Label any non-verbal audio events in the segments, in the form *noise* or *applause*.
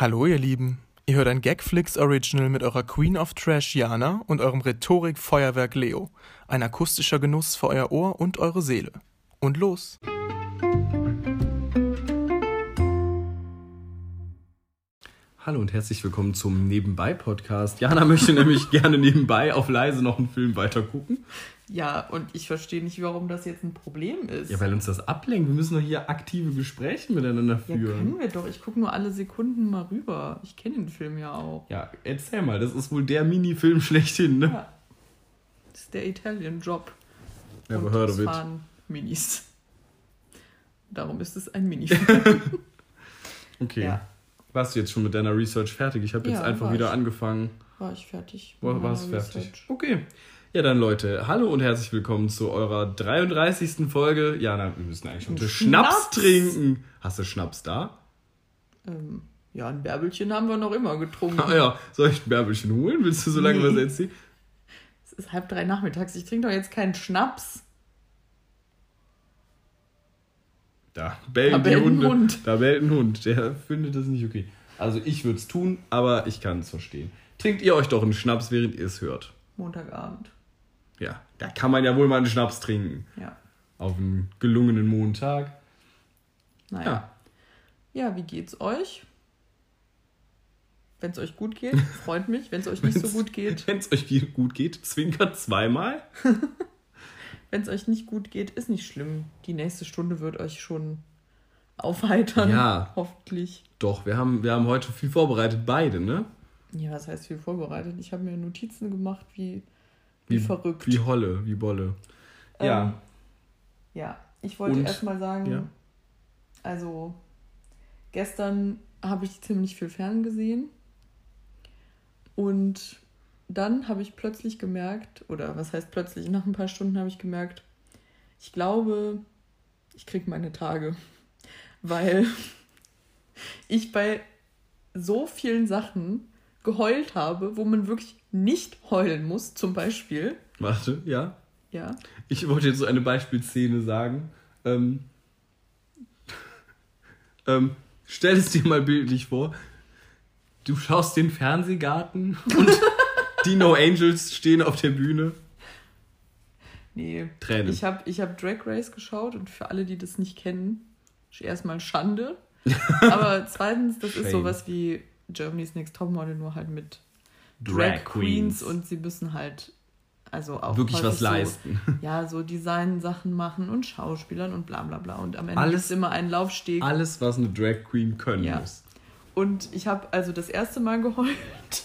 Hallo ihr Lieben, ihr hört ein Gagflix Original mit eurer Queen of Trash Jana und eurem Rhetorik-Feuerwerk Leo. Ein akustischer Genuss für euer Ohr und eure Seele. Und los! Hallo und herzlich willkommen zum Nebenbei-Podcast. Jana möchte *laughs* nämlich gerne nebenbei auf leise noch einen Film weiter gucken. Ja, und ich verstehe nicht, warum das jetzt ein Problem ist. Ja, weil uns das ablenkt. Wir müssen doch hier aktive Gespräche miteinander Ja, führen. können wir doch. Ich gucke nur alle Sekunden mal rüber. Ich kenne den Film ja auch. Ja, erzähl mal, das ist wohl der Mini-Film schlechthin, ne? Ja. Das ist der Italian-Job. Never Und heard of it. fahren Minis. Darum ist es ein Minifilm. *laughs* Okay. Ja. Warst du jetzt schon mit deiner Research fertig? Ich habe jetzt Ja, einfach war wieder ich. angefangen. War ich fertig? War, warst fertig? Okay. Ja, dann Leute, hallo und herzlich willkommen zu eurer 33. Folge. Jana, wir müssen eigentlich heute Schnaps, Schnaps. trinken. Hast du Schnaps da? Ähm, ja, ein Bärbelchen haben wir noch immer getrunken. Ah ja, soll ich ein Bärbelchen holen? Willst du so lange Nee. was erzählen? Es ist halb drei nachmittags. Ich trinke doch jetzt keinen Schnaps. Da bellen Da bellt ein. Hund. Da bellt ein Hund. Der findet das nicht okay. Also ich würde es tun, aber ich kann es verstehen. Trinkt ihr euch doch einen Schnaps, während ihr es hört. Montagabend. Ja, da kann man ja wohl mal einen Schnaps trinken. Ja. Auf einen gelungenen Montag. Naja. Ja. Ja, wie geht's euch? Wenn es euch gut geht, *laughs* freut mich. Wenn es euch nicht so gut geht, Wenn es euch gut geht, zwinkert zweimal. *laughs* wenn es euch nicht gut geht, ist nicht schlimm. Die nächste Stunde wird euch schon aufheitern. Ja. Hoffentlich. Doch, wir haben, wir haben heute viel vorbereitet, beide, ne? Ja, was heißt viel vorbereitet? Ich habe mir Notizen gemacht, wie, wie, verrückt. Wie Holle, wie Bolle. Ähm, Ja, Ja, ich wollte erstmal sagen, ja. also gestern habe ich ziemlich viel Fern gesehen und dann habe ich plötzlich gemerkt, oder was heißt plötzlich, nach ein paar Stunden habe ich gemerkt, ich glaube, ich kriege meine Tage, *laughs* weil *laughs* ich bei so vielen Sachen geheult habe, wo man wirklich nicht heulen muss, zum Beispiel, warte, ja. ja, Ich wollte jetzt so eine Beispielszene sagen. Ähm, *laughs* ähm, stell es dir mal bildlich vor. Du schaust den Fernsehgarten und *laughs* die No Angels stehen auf der Bühne. Nee. Tränen. Ich habe ich hab Drag Race geschaut und für alle, die das nicht kennen, ist erstmal Schande. *laughs* Aber zweitens, das ist Shame. sowas wie Germany's Next Topmodel, nur halt mit Drag, Drag Queens. Queens. und sie müssen halt also auch Wirklich was häufig leisten. So, *laughs* ja, so Design-Sachen machen und Schauspielern und bla bla bla. Und am Ende Alles- ist immer ein Laufsteg. Alles, was eine Drag Queen können Ja. muss. Und ich habe also das erste Mal geheult. *laughs*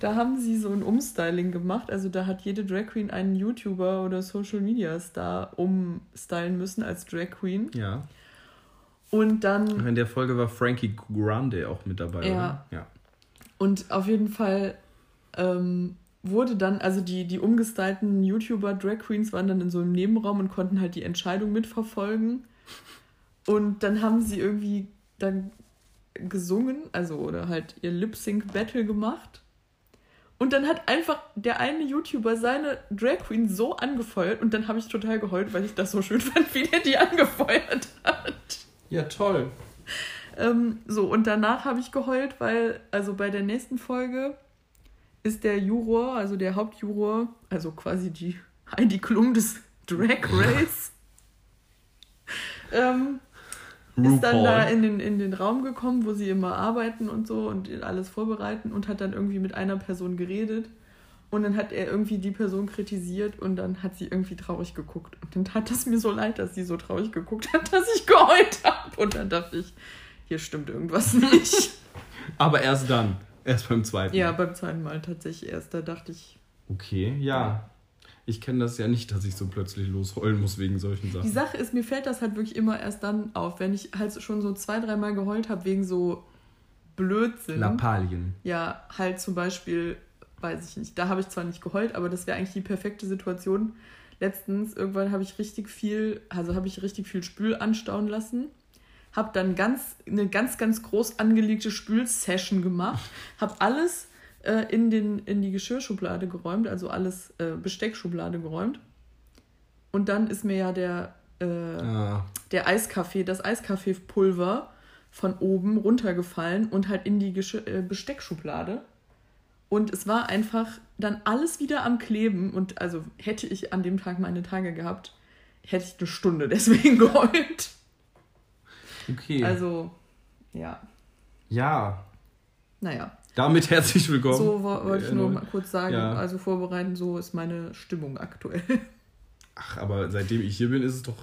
Da haben sie so ein Umstyling gemacht. Also da hat jede Drag Queen einen YouTuber oder Social Media Star umstylen müssen als Drag Queen. Ja. Und dann, In der Folge war Frankie Grande auch mit dabei, Ja. oder? Ja. Und auf jeden Fall ähm, wurde dann, also die, die umgestylten YouTuber Drag Queens waren dann in so einem Nebenraum und konnten halt die Entscheidung mitverfolgen. Und dann haben sie irgendwie dann gesungen, also oder halt ihr Lip-Sync-Battle gemacht. Und dann hat einfach der eine YouTuber seine Drag Queen so angefeuert und dann habe ich total geheult, weil ich das so schön fand, wie der die angefeuert hat. Ja, toll. Ähm, so, und danach habe ich geheult, weil, also bei der nächsten Folge ist der Juror, also der Hauptjuror, also quasi die *laughs* Heidi Klum des Drag Race, ähm, ist dann da in den, in den Raum gekommen, wo sie immer arbeiten und so und alles vorbereiten und hat dann irgendwie mit einer Person geredet. Und dann hat er irgendwie die Person kritisiert und dann hat sie irgendwie traurig geguckt. Und dann tat es mir so leid, dass sie so traurig geguckt hat, *laughs* dass ich geheult habe. Und dann dachte ich, hier stimmt irgendwas nicht. *laughs* Aber erst dann. Erst beim zweiten. ja, beim zweiten Mal tatsächlich erst. Da dachte ich, Okay, ja. Ich kenne das ja nicht, dass ich so plötzlich losheulen muss wegen solchen die Sachen. Sache ist, mir fällt das halt wirklich immer erst dann auf, wenn ich halt schon so zwei, dreimal geheult habe wegen so Blödsinn. Lappalien. Ja, halt zum Beispiel, weiß ich nicht, da habe ich zwar nicht geheult, aber das wäre eigentlich die perfekte Situation. Letztens, irgendwann habe ich richtig viel, also habe ich richtig viel Spül anstauen lassen, habe dann ganz, eine ganz, ganz groß angelegte Spülsession gemacht, habe alles äh, in, den, in die Geschirrschublade geräumt, also alles äh, Besteckschublade geräumt. Und dann ist mir ja der, äh, Ah, der Eiskaffee, das Eiskaffeepulver von oben runtergefallen und halt in die Gesch äh, Besteckschublade. Und es war einfach dann alles wieder am Kleben. Und also hätte ich an dem Tag meine Tage gehabt, hätte ich eine Stunde *laughs* deswegen geheult. Okay. Also, ja. ja. Naja. Damit herzlich willkommen. So wo- wollte ich Äh, nur mal kurz sagen, Ja. also vorbereiten, so ist meine Stimmung aktuell. Ach, aber seitdem ich hier bin, ist es doch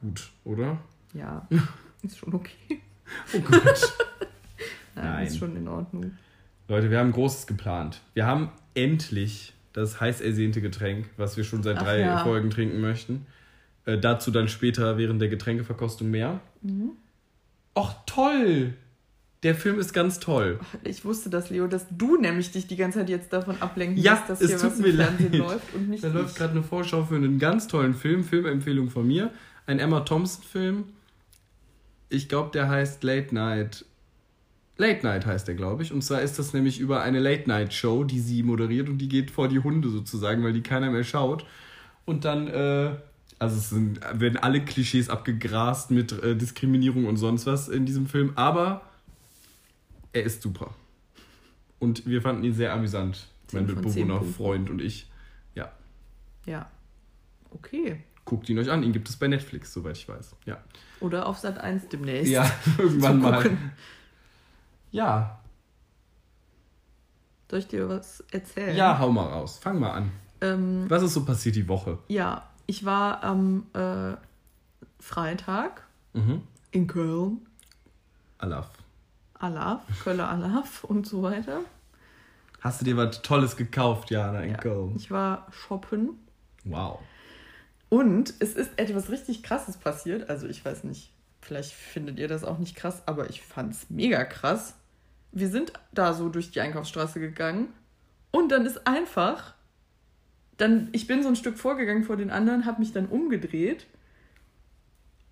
gut, oder? ja, *laughs* ist schon okay. Oh Gott. *laughs* Nein, Nein. ist schon in Ordnung. Leute, wir haben Großes geplant. Wir haben endlich das heiß ersehnte Getränk, was wir schon seit Ach drei ja. Folgen trinken möchten. Äh, dazu dann später während der Getränkeverkostung mehr. Mhm. Och, toll! Der Film ist ganz toll. Ich wusste das, Leo, dass du nämlich dich die ganze Zeit jetzt davon ablenken Ja, lässt, dass es hier tut was mir im Fernsehen leid. läuft und nicht Da läuft gerade eine Vorschau für einen ganz tollen Film, Filmempfehlung von mir. Ein Emma Thompson-Film. Ich glaube, der heißt Late Night. Late Night heißt der, glaube ich. Und zwar ist das nämlich über eine Late-Night-Show, die sie moderiert und die geht vor die Hunde sozusagen, weil die keiner mehr schaut. Und dann, äh, also es sind, werden alle Klischees abgegrast mit äh, Diskriminierung und sonst was in diesem Film, aber er ist super. Und wir fanden ihn sehr amüsant, mein Mitbewohner. Freund und ich. Ja, Ja. Okay. guckt ihn euch an. Ihn gibt es bei Netflix, soweit ich weiß. Ja, Oder auf Sat 1 demnächst. ja *laughs* irgendwann mal. Ja, Soll ich dir was erzählen? ja, hau mal raus. Fang mal an. Ähm, Was ist so passiert die Woche? ja, ich war am äh, Freitag Mhm. in Köln. Alaf. Alaf, Köller Alaf *laughs* und so weiter. Hast du dir was Tolles gekauft, Jana, in Ja. Köln? Ich war shoppen. Wow. Und es ist etwas richtig Krasses passiert. Also ich weiß nicht, vielleicht findet ihr das auch nicht krass, aber ich fand es mega krass. Wir sind da so durch die Einkaufsstraße gegangen und dann ist einfach, dann, ich bin so ein Stück vorgegangen vor den anderen, habe mich dann umgedreht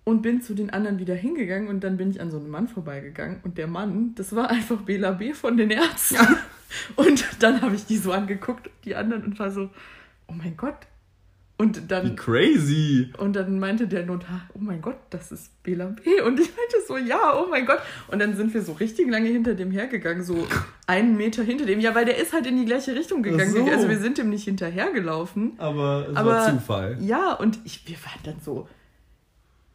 und bin zu den anderen wieder hingegangen und dann bin ich an so einem Mann vorbeigegangen und der Mann, das war einfach Bela B. von den Ärzten. *laughs* Und dann habe ich die so angeguckt, die anderen, und war so, oh mein Gott. Und dann Wie crazy. und dann meinte der Notar, oh mein Gott, das ist Bela B. Und ich meinte so, ja, oh mein Gott. Und dann sind wir so richtig lange hinter dem hergegangen, so einen Meter hinter dem. Ja, weil der ist halt in die gleiche Richtung gegangen. So. Also wir sind dem nicht hinterhergelaufen. Aber es Aber war Zufall. Ja, und ich, wir waren dann so,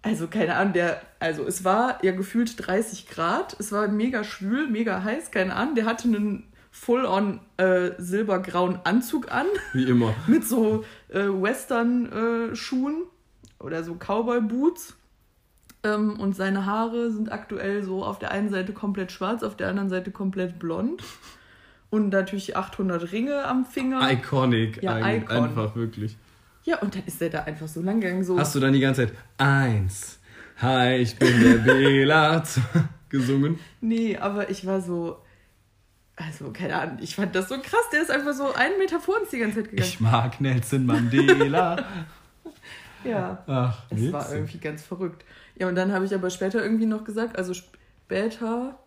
also keine Ahnung, der, also es war ja gefühlt 30 Grad, es war mega schwül, mega heiß, keine Ahnung. Der hatte einen full-on äh, silbergrauen Anzug an Wie immer. *laughs* mit so äh, Western-Schuhen oder so Cowboy-Boots. Ähm, und seine Haare sind aktuell so auf der einen Seite komplett schwarz, auf der anderen Seite komplett blond. Und natürlich 800 Ringe am Finger. Iconic. Ja, ein, Icon. Einfach wirklich. Ja, und dann ist er da einfach so lang gegangen, so. Hast du dann die ganze Zeit eins. Hi, ich bin der Bela *laughs* gesungen? Nee, aber ich war so. Also, keine Ahnung, ich fand das so krass. Der ist einfach so einen Meter vor uns die ganze Zeit gegangen. Ich mag Nelson Mandela. *laughs* ja. Ach, Es war witzig. irgendwie ganz verrückt. Ja, und dann habe ich aber später irgendwie noch gesagt, also später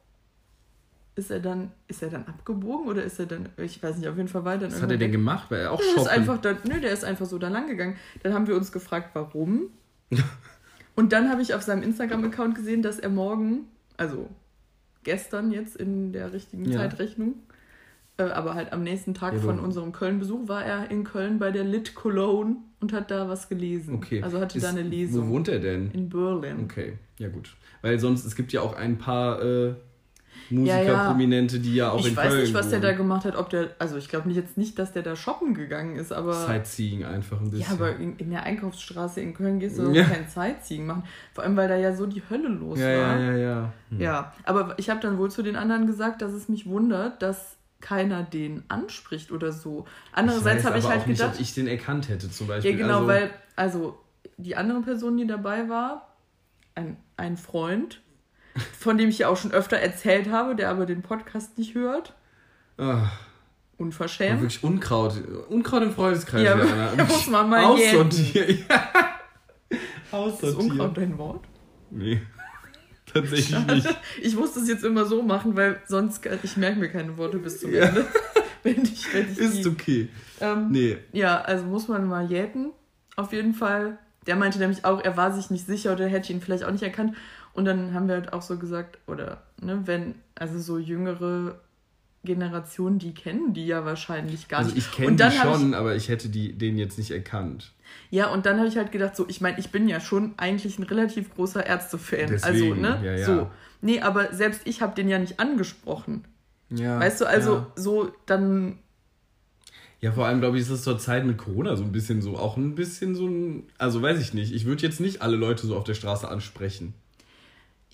ist er dann, ist er dann abgebogen oder ist er dann, ich weiß nicht, auf jeden Fall weiter. Was hat er denn gemacht? Weil er auch ist shoppen. einfach da, nö, der ist einfach so da lang gegangen. Dann haben wir uns gefragt, warum. *laughs* Und dann habe ich auf seinem Instagram-Account gesehen, dass er morgen, also gestern jetzt in der richtigen Ja. Zeitrechnung, äh, aber halt am nächsten Tag Ja, von unserem Köln-Besuch war er in Köln bei der Lit Cologne und hat da was gelesen. Okay. Also hatte da Ist- eine Lesung. Wo wohnt er denn? In Berlin. Okay, ja gut. Weil sonst, es gibt ja auch ein paar äh, Musiker, Ja, ja. Prominente, die ja auch ich in weiß Köln nicht, was der da wohnen. gemacht hat, ob der, also ich glaube nicht jetzt nicht, dass der da shoppen gegangen ist, aber Sightseeing einfach ein bisschen. ja, aber in, in der Einkaufsstraße in Köln gehst du Ja. kein Sightseeing machen, vor allem weil da ja so die Hölle los ja, war. ja, ja, ja. Hm. Ja, aber ich habe dann wohl zu den anderen gesagt, dass es mich wundert, dass keiner den anspricht oder so. Andererseits weiß habe ich halt nicht, gedacht, ob ich den erkannt hätte zum Beispiel. ja genau, also, weil also die andere Person, die dabei war, ein, ein Freund, von dem ich ja auch schon öfter erzählt habe, der aber den Podcast nicht hört, Ah, unverschämt. wirklich Unkraut. Unkraut im Freundeskreis. Ja, Jana. *laughs* muss man mal Aussortieren. *laughs* Ja. Ist Aussortieren. Unkraut dein Wort? Nee. *laughs* Tatsächlich nicht. Ich muss das jetzt immer so machen, weil sonst ich merke mir keine Worte bis zum Ja. Ende. Wenn ich, wenn ich Ist die, okay. ähm, Nee. Ja, also muss man mal jäten. Auf jeden Fall. Der meinte nämlich auch, er war sich nicht sicher oder hätte ihn vielleicht auch nicht erkannt. Und dann haben wir halt auch so gesagt, oder, ne, wenn, also so jüngere Generationen, die kennen die ja wahrscheinlich gar Also nicht. ich kenne Und die schon, aber ich hätte die, den jetzt nicht erkannt. Ja, und dann habe ich halt gedacht, so, ich meine, ich bin ja schon eigentlich ein relativ großer Ärzte-Fan. Also, ne? ja, ja. So. Nee, aber selbst ich habe den ja nicht angesprochen. Ja. Weißt du, also Ja, so dann. ja vor allem glaube ich, ist es zur Zeit mit Corona so ein bisschen so, auch ein bisschen so ein, also weiß ich nicht, ich würde jetzt nicht alle Leute so auf der Straße ansprechen.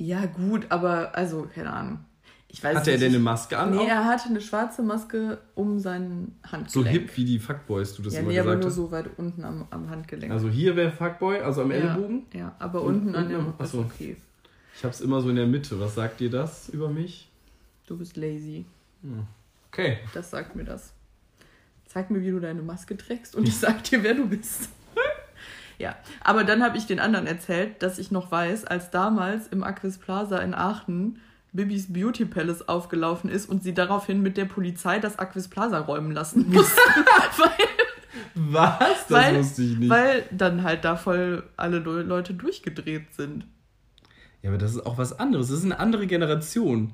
Ja, gut, aber also, keine Ahnung. Ich weiß Hatte er nicht, denn eine Maske an? Nee, auch? er hatte eine schwarze Maske um sein Handgelenk. so hip wie die Fuckboys, du das Ja, immer nee, aber gesagt nur hast. so weit unten am, am Handgelenk. Also hier wäre Fuckboy, also am ja, Ellbogen. Ja, aber Und- unten an der am- achso. okay. Ich hab's immer so in der Mitte. Was sagt dir das über mich? Du bist lazy. Okay. Das sagt mir das. Zeig mir, wie du deine Maske trägst und ich sag dir, wer du bist. Ja, aber dann habe ich den anderen erzählt, dass ich noch weiß, als damals im Aquis Plaza in Aachen Bibis Beauty Palace aufgelaufen ist und sie daraufhin mit der Polizei das Aquis Plaza räumen lassen *laughs* mussten. *laughs* weil, Was? Das weil, wusste ich nicht. weil dann halt da voll alle Le- Leute durchgedreht sind. ja, aber das ist auch was anderes. Das ist eine andere Generation.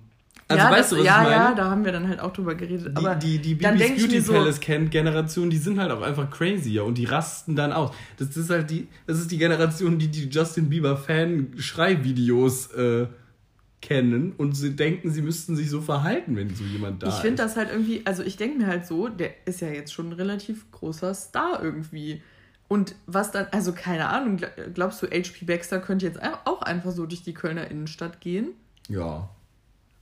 Also ja, weißt das, du, was ja, ich meine? ja, da haben wir dann halt auch drüber geredet. aber die, die, Bibis ich Beauty mir so, Palace kennt Generation, die sind halt auch einfach crazier und die rasten dann aus. Das ist halt die, das ist die Generation, die die Justin Bieber Fan Schreivideos äh, kennen und sie denken, sie müssten sich so verhalten, wenn so jemand da ich ist. finde das halt irgendwie, also ich denke mir halt so, der ist ja jetzt schon ein relativ großer Star irgendwie. Und was dann, also keine Ahnung, gl- glaubst du, HP Baxter könnte jetzt auch einfach so durch die Kölner Innenstadt gehen? Ja.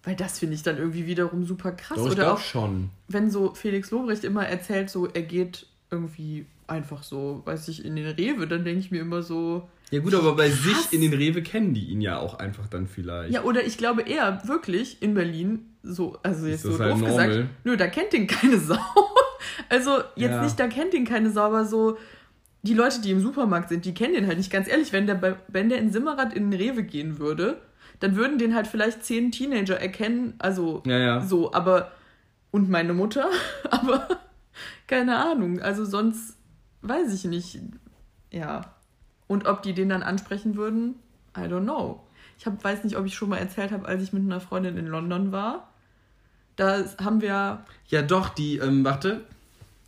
Weil das finde ich dann irgendwie wiederum super krass. Doch, ich Oder auch, schon. wenn so Felix Lobrecht immer erzählt, so er geht irgendwie einfach so, weiß ich, in den Rewe, dann denke ich mir immer so, Ja gut, aber bei Krass. sich in den Rewe kennen die ihn ja auch einfach dann vielleicht. Ja, oder ich glaube eher wirklich in Berlin, so, also jetzt so halt doof normal? gesagt, nö, da kennt ihn keine *laughs* Sau. Also jetzt Ja. nicht, da kennt ihn keine Sau, aber so die Leute, die im Supermarkt sind, die kennen den halt nicht. Ganz ehrlich, wenn der, bei, wenn der in Simmerath in den Rewe gehen würde, dann würden den halt vielleicht zehn Teenager erkennen, also Ja, ja. so, aber und meine Mutter, *laughs* aber keine Ahnung, also sonst weiß ich nicht. Ja. Und ob die den dann ansprechen würden, I don't know. Ich hab, weiß nicht, ob ich schon mal erzählt habe, als ich mit einer Freundin in London war. Da haben wir, Ja, doch, die, ähm, warte,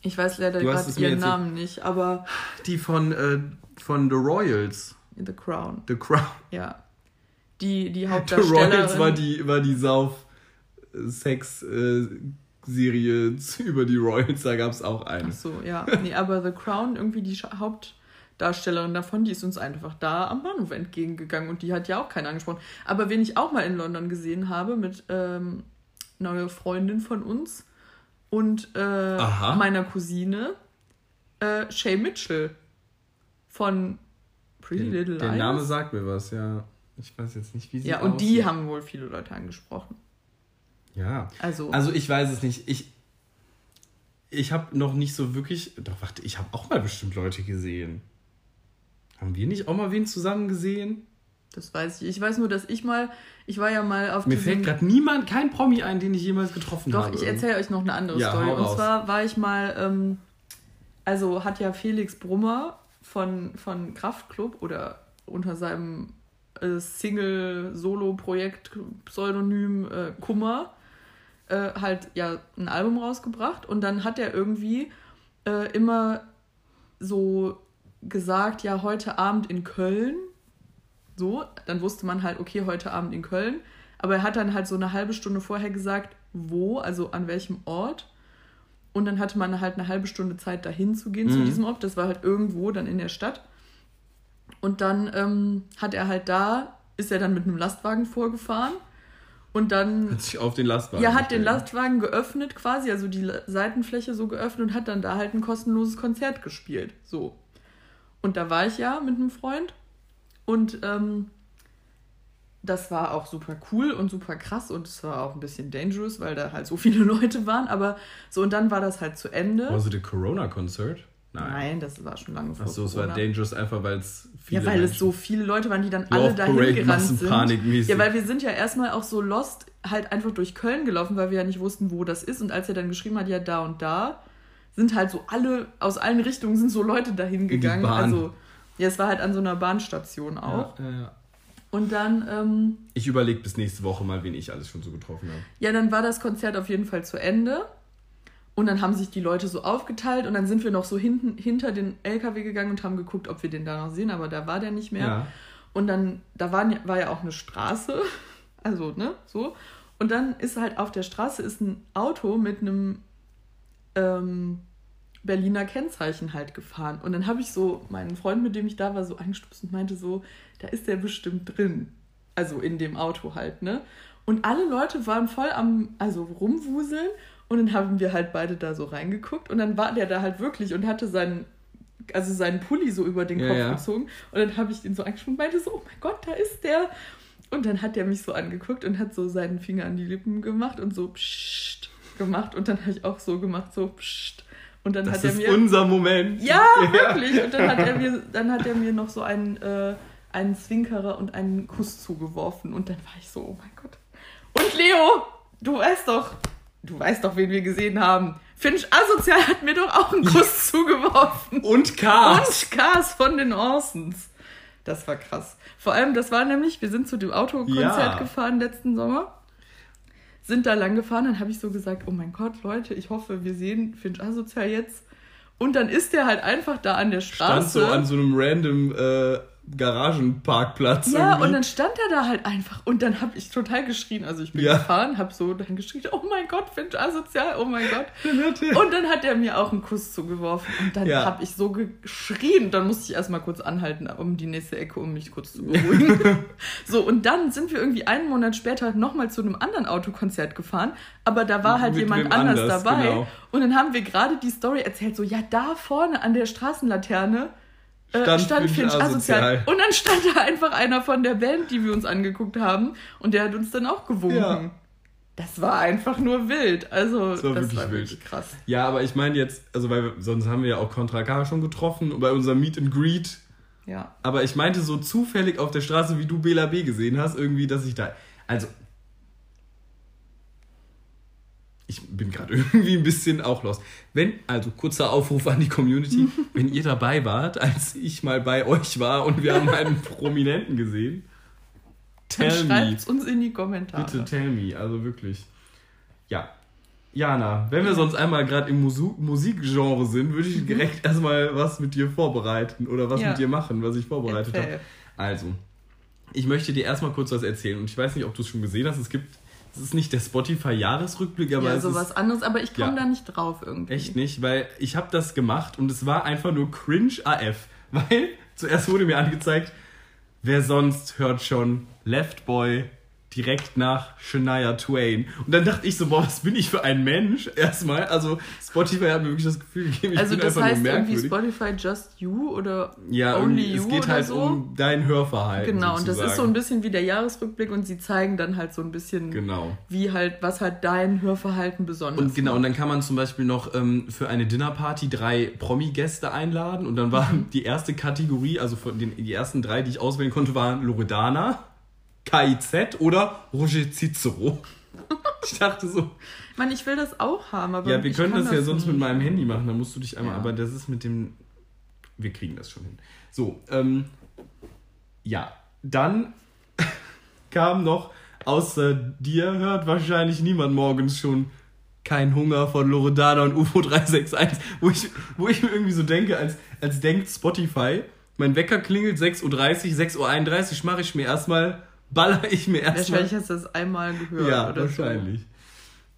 ich weiß leider gerade ihren. Namen nicht, aber die von, äh, von The Royals. The Crown, The Crown. ja. Die, die *laughs* The Hauptdarstellerin. Royals war die, war die Sauf-Sex-Serie *laughs* über die Royals, da gab es auch eine. Ach so, ja. Nee, aber The Crown, irgendwie die Hauptdarstellerin davon, die ist uns einfach da am Bahnhof entgegengegangen und die hat ja auch keiner angesprochen. Aber wen ich auch mal in London gesehen habe mit ähm, neue Freundin von uns und äh, meiner Cousine, äh, Shay Mitchell von Pretty Der, Little der Liars. Name sagt mir was, ja. Ich weiß jetzt nicht, wie sie ja, und die aussieht. haben wohl viele Leute angesprochen. Ja. Also, Also ich weiß es nicht. Ich, ich habe noch nicht so wirklich. Doch, warte, ich habe auch mal bestimmt Leute gesehen. Haben wir nicht auch mal wen zusammen gesehen? das weiß ich. Ich weiß nur, dass ich mal, ich war ja mal auf Mir fällt gerade niemand, kein Promi ein, den ich jemals getroffen Doch, habe. ich erzähle euch noch eine andere Ja, Story. Und zwar war ich mal, ähm, also hat ja Felix Brummer von, von Kraftklub oder unter seinem Single-Solo-Projekt Pseudonym äh, Kummer äh, halt ja ein Album rausgebracht und dann hat er irgendwie äh, immer so gesagt, ja, heute Abend in Köln. So, dann wusste man halt, okay, heute Abend in Köln. Aber er hat dann halt so eine halbe Stunde vorher gesagt, wo, also an welchem Ort. Und dann hatte man halt eine halbe Stunde Zeit, dahin zu gehen zu Mhm. diesem Ort. Das war halt irgendwo dann in der Stadt. Und dann ähm, hat er halt da, ist er dann mit einem Lastwagen vorgefahren. Und dann Hat sich auf den Lastwagen. ja, hat den. Lastwagen geöffnet quasi, also die Seitenfläche so geöffnet und hat dann da halt ein kostenloses Konzert gespielt. So. Und da war ich ja mit einem Freund und ähm, das war auch super cool und super krass und es war auch ein bisschen dangerous, weil da halt so viele *laughs* Leute waren, aber so und dann war das halt zu Ende. Was it a Corona-Concert? Nein, das war schon lange vor Achso, es war dangerous einfach, weil es viele Ja, weil es Menschen- so viele Leute waren, die dann alle dahin Parade, gerannt sind. Ja, weil wir sind ja erstmal auch so lost halt einfach durch Köln gelaufen, weil wir ja nicht wussten, wo das ist. Und als er dann geschrieben hat, ja, da und da, sind halt so alle, aus allen Richtungen sind so Leute dahin die gegangen. Bahn. Also, ja, es war halt an so einer Bahnstation auch. Ja, ja, ja. Und dann, ähm, Ich überlege bis nächste Woche mal, wen ich alles schon so getroffen habe. ja, dann war das Konzert auf jeden Fall zu Ende. Und dann haben sich die Leute so aufgeteilt und dann sind wir noch so hinten hinter den LKW gegangen und haben geguckt, ob wir den da noch sehen, aber da war der nicht mehr. Ja. Und dann, da war, war ja auch eine Straße, *laughs* also, ne, so. Und dann ist halt auf der Straße ist ein Auto mit einem ähm, Berliner Kennzeichen halt gefahren. Und dann habe ich so meinen Freund, mit dem ich da war, so angestupst und meinte so, da ist der bestimmt drin. Also in dem Auto halt, ne? Und alle Leute waren voll am, also rumwuseln. Und dann haben wir halt beide da so reingeguckt. Und dann war der da halt wirklich und hatte seinen, also seinen Pulli so über den Ja, Kopf ja. gezogen. Und dann habe ich ihn so angeschaut und meinte so, oh mein Gott, da ist der. Und dann hat der mich so angeguckt und hat so seinen Finger an die Lippen gemacht und so pssst gemacht. Und dann habe ich auch so gemacht, so pssst. Und dann Das hat er ist mir. unser Moment. Ja, *laughs* wirklich. Und dann hat er mir, dann hat er mir noch so einen, äh, einen Zwinkerer und einen Kuss zugeworfen. Und dann war ich so, oh mein Gott. Und Leo, du weißt doch, du weißt doch, wen wir gesehen haben. Finch Asozial hat mir doch auch einen Kuss zugeworfen. Und Cars. Und Cars von den Orsons. Das war krass. Vor allem, das war nämlich, wir sind zu dem Autokonzert Ja. gefahren letzten Sommer. Sind da lang gefahren, dann habe ich so gesagt, oh mein Gott, Leute, ich hoffe, wir sehen Finch Asozial jetzt. Und dann ist der halt einfach da an der Stand Straße. so an so einem random äh, Garagenparkplatz. ja, irgendwie. und dann stand er da halt einfach. Und dann habe ich total geschrien. Also ich bin Ja. gefahren, habe so dann geschrien, oh mein Gott, Finch Asozial, oh mein Gott. *laughs* Und dann hat er mir auch einen Kuss zugeworfen. Und dann Ja. habe ich so geschrien. Dann musste ich erstmal kurz anhalten, um die nächste Ecke, um mich kurz zu beruhigen. *laughs* so, und dann sind wir irgendwie einen Monat später nochmal zu einem anderen Autokonzert gefahren. Aber da war halt Mit jemand anders, anders, dabei. genau. Und dann haben wir gerade die Story erzählt, so, ja, da vorne an der Straßenlaterne Stand stand, Finch asozial. asozial. Und dann stand da einfach einer von der Band, die wir uns angeguckt haben. Und der hat uns dann auch gewunken. Ja. Das war einfach nur wild. Also, Das war das wirklich war wild. wirklich krass. Ja, aber ich meine jetzt, also weil wir, sonst haben wir ja auch Contra K schon getroffen bei unserem Meet and Greet. Ja. Aber ich meinte so zufällig auf der Straße, wie du Bela B gesehen hast, irgendwie, dass ich da. Also. Ich bin gerade *laughs* irgendwie ein bisschen auch lost. Wenn, also kurzer Aufruf an die Community, *laughs* wenn ihr dabei wart, als ich mal bei euch war und wir haben einen *laughs* Prominenten gesehen, Dann tell me. schreibt's uns in die Kommentare. Bitte tell me, also wirklich. Ja. Jana, wenn wir sonst einmal gerade im Musikgenre sind, würde ich direkt erstmal was mit dir vorbereiten oder was Ja. mit dir machen, was ich vorbereitet habe. Also, ich möchte dir erstmal kurz was erzählen und ich weiß nicht, ob du es schon gesehen hast. Es gibt, es ist nicht der Spotify-Jahresrückblick, aber ja, sowas ist anderes, aber ich komme Ja. da nicht drauf irgendwie. echt nicht, weil ich habe das gemacht und es war einfach nur cringe AF. Weil *laughs* zuerst wurde mir angezeigt, wer sonst hört schon Left Boy direkt nach Shania Twain. Und dann dachte ich so, boah, was bin ich für ein Mensch? Erstmal, also Spotify hat mir wirklich das Gefühl gegeben, ich also bin das einfach heißt nur irgendwie merkwürdig. Spotify Just You oder ja, Only irgendwie, You es geht halt so. um dein Hörverhalten. Genau, und das ist so ein sozusagen. bisschen wie der Jahresrückblick und sie zeigen dann halt so ein bisschen, Genau. wie halt, was halt dein Hörverhalten besonders Und genau, macht. und dann kann man zum Beispiel noch ähm, für eine Dinnerparty drei Promi-Gäste einladen. Und dann war Mhm. die erste Kategorie, also von den die ersten drei, die ich auswählen konnte, waren Loredana, KIZ oder Roger Cicero. *laughs* Ich dachte so, Ich meine, ich will das auch haben, aber ja, wir können kann das ja sonst mit nicht. meinem Handy machen, dann musst du dich einmal, Ja. aber das ist mit dem, wir kriegen das schon hin. So, ähm, ja, dann *laughs* kam noch, außer dir hört wahrscheinlich niemand morgens schon kein Hunger von Loredana und UFO 361, wo ich, wo ich mir irgendwie so denke, als, als denkt Spotify, mein Wecker klingelt 6.30 Uhr, 6.31 Uhr mache ich mir erstmal, baller ich mir erstmal. Wahrscheinlich hast du das einmal gehört Ja, oder wahrscheinlich.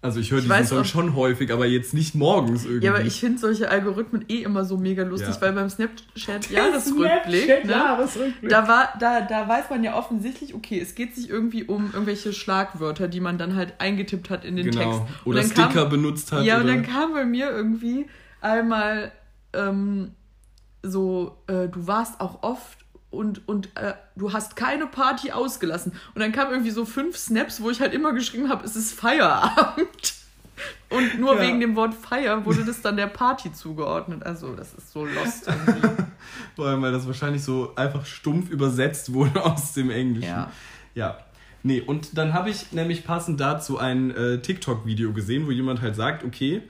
Also ich höre diesen Song auch- schon häufig, aber jetzt nicht morgens irgendwie. so. Ja, aber ich finde solche Algorithmen eh immer so mega lustig, Ja. weil beim Snapchat-Jahresrückblick, *laughs* ne, Jahresrückblick. da, war, da, da weiß man ja offensichtlich, okay, es geht sich irgendwie um irgendwelche Schlagwörter, die man dann halt eingetippt hat in den Text. Genau. Und Oder dann kam- Sticker benutzt hat. Ja, und oder dann kam bei mir irgendwie einmal ähm, so, äh, du warst auch oft und, und äh, du hast keine Party ausgelassen. Und dann kamen irgendwie so fünf Snaps, wo ich halt immer geschrieben habe, es ist Feierabend. Und nur Ja. wegen dem Wort Feier wurde das dann der Party zugeordnet. Also, das ist so lost irgendwie. *laughs* Vor allem, weil das wahrscheinlich so einfach stumpf übersetzt wurde aus dem Englischen. Ja. Ja. Nee, und dann habe ich nämlich passend dazu ein äh, TikTok-Video gesehen, wo jemand halt sagt, okay,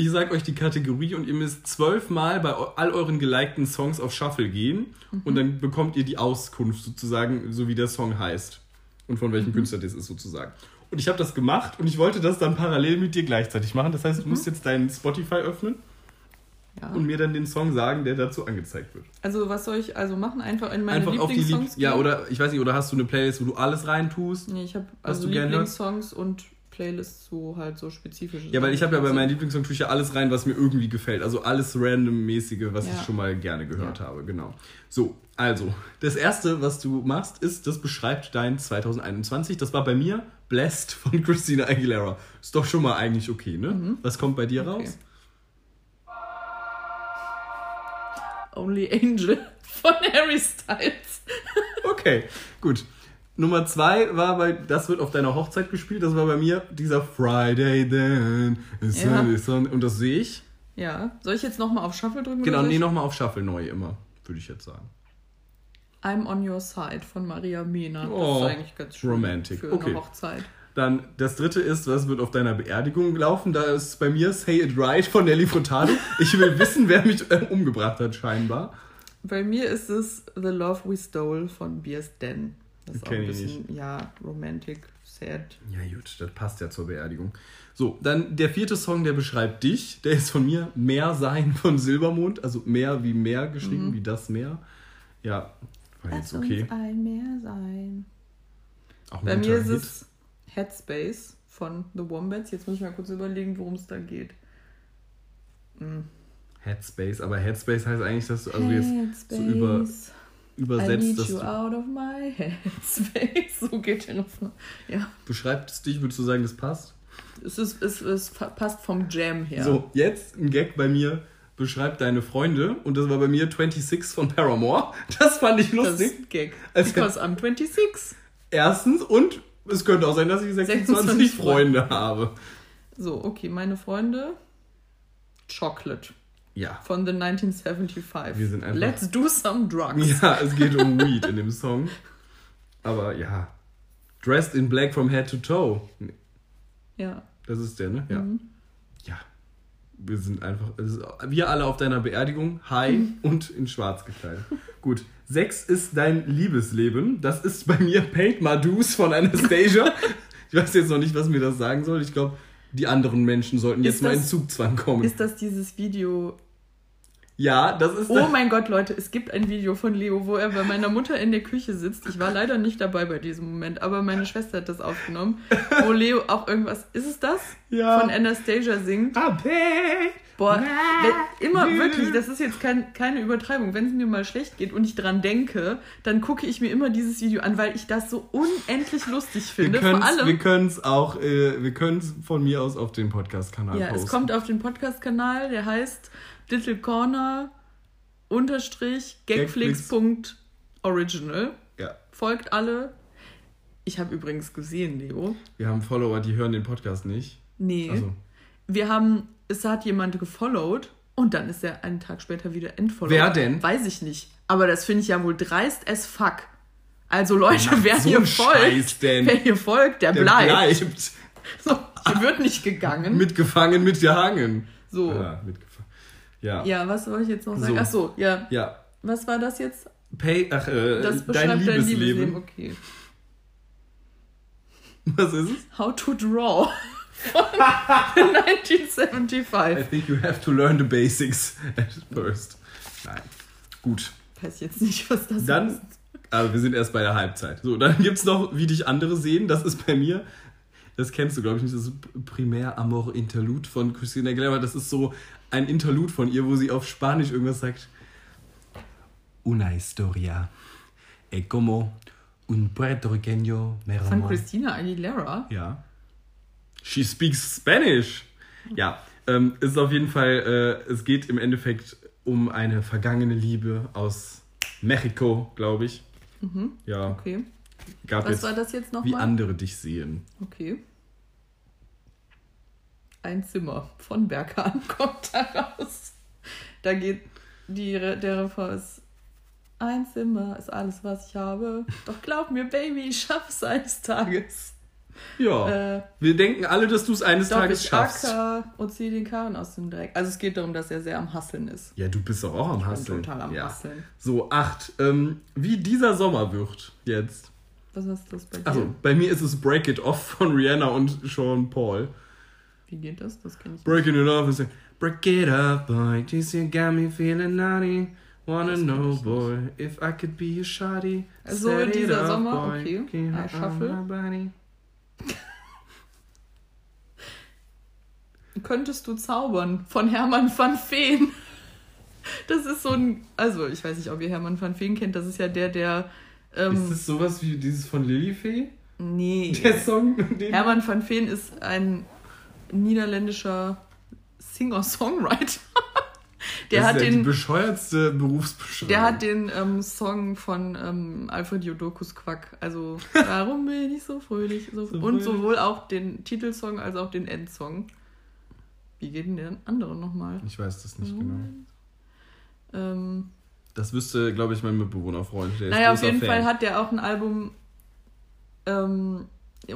Ich sag euch die Kategorie und ihr müsst zwölfmal bei all euren gelikten Songs auf Shuffle gehen Mhm. und dann bekommt ihr die Auskunft sozusagen, so wie der Song heißt und von Mhm. welchem Künstler das ist sozusagen. Und ich habe das gemacht und ich wollte das dann parallel mit dir gleichzeitig machen. Das heißt, du musst jetzt deinen Spotify öffnen Mhm. Ja. und mir dann den Song sagen, der dazu angezeigt wird. Also was soll ich also machen? Einfach in meine Einfach auf die Lieblingssongs Lieb Ja, gehen? oder ich weiß nicht, oder hast du eine Playlist, wo du alles reintust? Nee, ich habe also Lieblingssongs und Playlists, wo halt so spezifische Ja, weil ich habe ja bei meinen Lieblingssong tue ich ja alles rein, was mir irgendwie gefällt. Also alles randommäßige, was Ja. ich schon mal gerne gehört Ja. habe, genau. So, also, das erste, was du machst, ist, das beschreibt dein 2021. Das war bei mir Blessed von *laughs* Christina Aguilera. Ist doch schon mal eigentlich okay, ne? Was kommt bei dir Mhm. Okay. raus? Only Angel *laughs* von Harry Styles. Okay, gut. Nummer zwei war bei, das wird auf deiner Hochzeit gespielt, das war bei mir dieser Friday then, Ja. und das sehe ich. Ja. Soll ich jetzt nochmal auf Shuffle drücken? Genau, nee, nochmal auf Shuffle neu immer, würde ich jetzt sagen. I'm on your side von Maria Mena. Oh, das ist eigentlich ganz schön romantic. für Okay. eine Hochzeit. Dann das dritte ist, was wird auf deiner Beerdigung laufen? Da ist bei mir Say It Right von Nelly Furtado. Ich will *laughs* wissen, wer mich äh, umgebracht hat, scheinbar. Bei mir ist es The Love We Stole von B.S. Den. Das ist auch ein bisschen, ja, romantic, sad. Ja gut, das passt ja zur Beerdigung. So, dann der vierte Song, der beschreibt dich. Der ist von mir Meer sein von Silbermond. Also Meer wie Meer geschrieben, wie das Meer. Ja, war jetzt okay. ein Meer sein. Auch Bei mir ist es Headspace von The Wombats. Jetzt muss ich mal kurz überlegen, worum es da geht. Hm. Headspace, aber Headspace heißt eigentlich, dass du also jetzt so über, I need übersetzt, you out of my headspace. *laughs* So geht der Refrain. Ja, beschreibst dich, würdest du sagen, das passt? es, ist, es, es passt vom Jam her. So, jetzt ein Gag bei mir. Beschreibt deine Freunde. Und das war bei mir 26 von Paramore. *laughs* Das fand ich das ist lustig. ein Gag. Also- Because I'm 26. Erstens. Und es könnte auch sein, dass ich 26, 26 Freunde habe. So, okay, meine Freunde. Chocolate Ja. von The 1975. Wir sind einfach- Let's do some drugs. *laughs* Ja, es geht um Weed in dem Song. Aber ja. Dressed in Black from Head to Toe. Nee, Ja. Das ist der, ne? Ja. Mhm. Ja. Wir sind einfach. Ist, wir alle auf deiner Beerdigung, high Mhm. und in schwarz gekleidet. Gut. Sechs ist dein Liebesleben. Das ist bei mir Paint Madus von Anastasia. ich weiß jetzt noch nicht, was mir das sagen soll. Ich glaube, die anderen Menschen sollten jetzt Ist mal in das- Zugzwang kommen. Ist das dieses Video? Ja, das ist. Oh *laughs* mein Gott, Leute, es gibt ein Video von Leo, wo er bei meiner Mutter in der Küche sitzt. Ich war leider nicht dabei bei diesem Moment, aber meine Schwester hat das aufgenommen, wo Leo auch irgendwas. Ist es das? Ja. Von Anastasia singt. Boah, wenn, immer wirklich, das ist jetzt kein, keine Übertreibung. Wenn es mir mal schlecht geht und ich dran denke, dann gucke ich mir immer dieses Video an, weil ich das so unendlich lustig Wir finde. Vor können es wir auch, äh, wir können es von mir aus auf den Podcast-Kanal ja, posten. es kommt auf den Podcast-Kanal, der heißt Little Corner unterstrich gagflix.original. Ja, Folgt alle. Ich habe übrigens gesehen, Leo. wir haben Follower, die hören den Podcast nicht. Nee. Also, Wir haben, es hat jemand gefollowt und dann ist er einen Tag später wieder entfollowed. Wer denn? Weiß ich nicht. Aber das finde ich ja wohl dreist as fuck. Also Leute, macht wer so hier folgt, wer hier folgt, der, der bleibt. bleibt. So, hier wird nicht gegangen. *laughs* Mitgefangen, mitgehangen. so. Ja, mitgefangen. Ja. ja. Ja, was soll ich jetzt noch sagen? So. Ach so, ja. Was war das jetzt? Pay, ach, äh, Das dein beschreibt dein Liebesleben. Liebesleben. Okay. Was ist es? How to Draw von *laughs* 1975. I think you have to learn the basics at first. Nein. Gut. Weiß jetzt nicht, was das Dann, ist. aber wir sind erst bei der Halbzeit. So, dann gibt es noch, wie dich andere sehen. Das ist bei mir, das kennst du, glaube ich, nicht. Das ist Primär Amor Interlude von Christina Aguilera. Das ist so ein Interlude von ihr, wo sie auf Spanisch irgendwas sagt. Una historia. E como un puertorriqueño me Von. Christina Aguilera. Ja. She speaks Spanish. Ja, ähm, es ist auf jeden Fall, äh, es geht im Endeffekt um eine vergangene Liebe aus Mexiko, glaube ich. Ja, Okay. gab Was war das jetzt wie nochmal? andere dich sehen. Okay. Ein Zimmer von Berghahn *laughs* kommt da raus. Da geht die, der Refrain ist ein Zimmer ist alles, was ich habe. Doch glaub mir, Baby, ich schaff es eines Tages. Ja. Äh, Wir denken alle, dass du es eines Tages ich schaffst. acker und ziehe den Karren aus dem Dreck. Also es geht darum, dass er sehr am Hasseln ist. Ja, du bist doch auch am Ich Hasseln. total am ja. Hasseln. So, acht. Ähm, wie dieser Sommer wird jetzt. Was ist das bei dir? Also, bei mir ist es Break It Off von Rihanna und Sean Paul. Wie geht das? Das kenne ich Breaking it off is like, Break it up, boy. This you got me feeling naughty. Wanna know, boy, if I could be a shawty. So, Set it dieser up, Sommer, boy. okay. Can't I hide shuffle. *laughs* Könntest du zaubern von Hermann van Veen. Das ist so ein, also ich weiß nicht, ob ihr Hermann van Veen kennt, das ist ja der, der, ähm, Ist das sowas wie dieses von Lilifee? nee. Der Song? Hermann van Veen ist ein niederländischer Singer-Songwriter. *laughs* Der das hat ist ja die den, bescheuertste Berufsbeschreibung. der hat den ähm, Song von ähm, Alfred Jodokus Quack. Also, *laughs* warum bin ich so fröhlich? So, So und fröhlich. sowohl auch den Titelsong als auch den Endsong. Wie geht denn der andere nochmal? Ich weiß das nicht genau. Ähm, Das wüsste, glaube ich, mein Mitbewohnerfreund. Der ist naja, auf jeden Fan. Fall hat der auch ein Album. Ähm,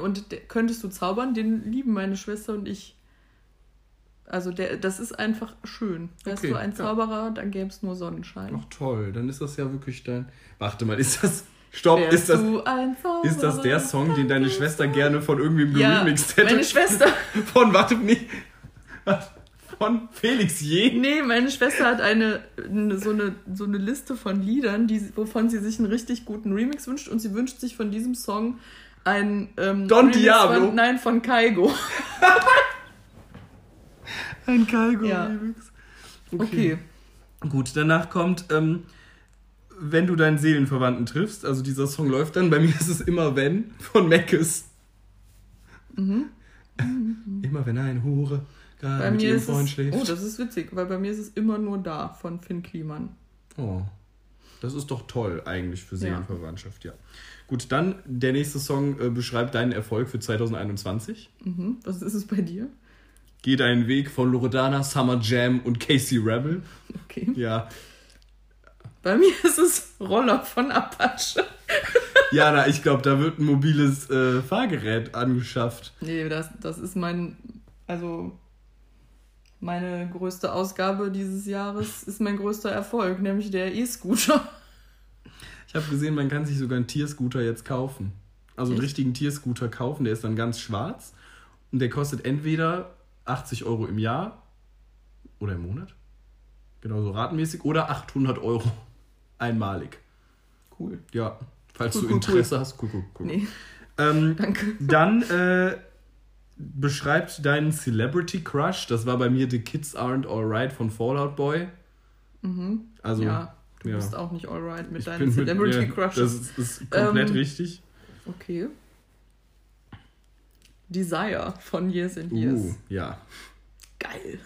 und könntest du zaubern? Den lieben meine Schwester und ich. Also der, das ist einfach schön. Wärst Okay, du ein ja. Zauberer, dann gäbe es nur Sonnenschein. Ach toll, dann ist das ja wirklich dein. Warte mal, ist das. Stopp, Wärst ist das, ist das der Song, den deine Schwester gerne von irgendwem Ja, geremixed hätte? meine Schwester. *laughs* Von, warte. Was? Von Felix Je? Nee, meine Schwester hat eine, eine, so, eine so eine Liste von Liedern, die, wovon sie sich einen richtig guten Remix wünscht und sie wünscht sich von diesem Song ein ähm, Don Remix Diablo. Von, nein, von Kaigo. *laughs* Ein Kalgo Ja. Remix. Okay. Gut, danach kommt, ähm, wenn du deinen Seelenverwandten triffst, also dieser Song läuft dann, bei mir ist es immer wenn, von Meckes. Mhm. *laughs* Immer wenn eine Hure gerade Bei mit ihrem Freund es, schläft. oh, das ist witzig, weil bei mir ist es immer nur da von Finn Kliman. Oh, das ist doch toll eigentlich für Ja. Seelenverwandtschaft, ja. Gut, dann der nächste Song äh, beschreibt deinen Erfolg für 2021. Mhm. Was ist es bei dir? Geh deinen Weg von Loredana, Summer Jam und Casey Rebel. Okay. Ja, Bei mir ist es Roller von Apache. *laughs* Jana, ich glaube, da wird ein mobiles äh, Fahrgerät angeschafft. Nee, das, das ist mein, also meine größte Ausgabe dieses Jahres ist mein größter Erfolg, nämlich der E-Scooter. Ich habe gesehen, man kann sich sogar einen Tierscooter jetzt kaufen. Also einen Echt? richtigen Tierscooter kaufen, der ist dann ganz schwarz und der kostet entweder 80 Euro im Jahr oder im Monat, genauso ratenmäßig, oder 800 Euro *laughs* einmalig. Cool. Ja, falls Cool, du cool, Interesse hast, cool, cool, cool. Nee, Ähm, *laughs* danke. dann äh, beschreibt deinen Celebrity Crush, das war bei mir The Kids Aren't Alright von Fallout Boy. Mhm. Also, ja, du ja. bist auch nicht alright mit ich deinen mit- Celebrity ja, Crushes. Das ist, ist komplett Ähm, richtig. Okay. Desire von Years and Years. Uh, ja. Geil.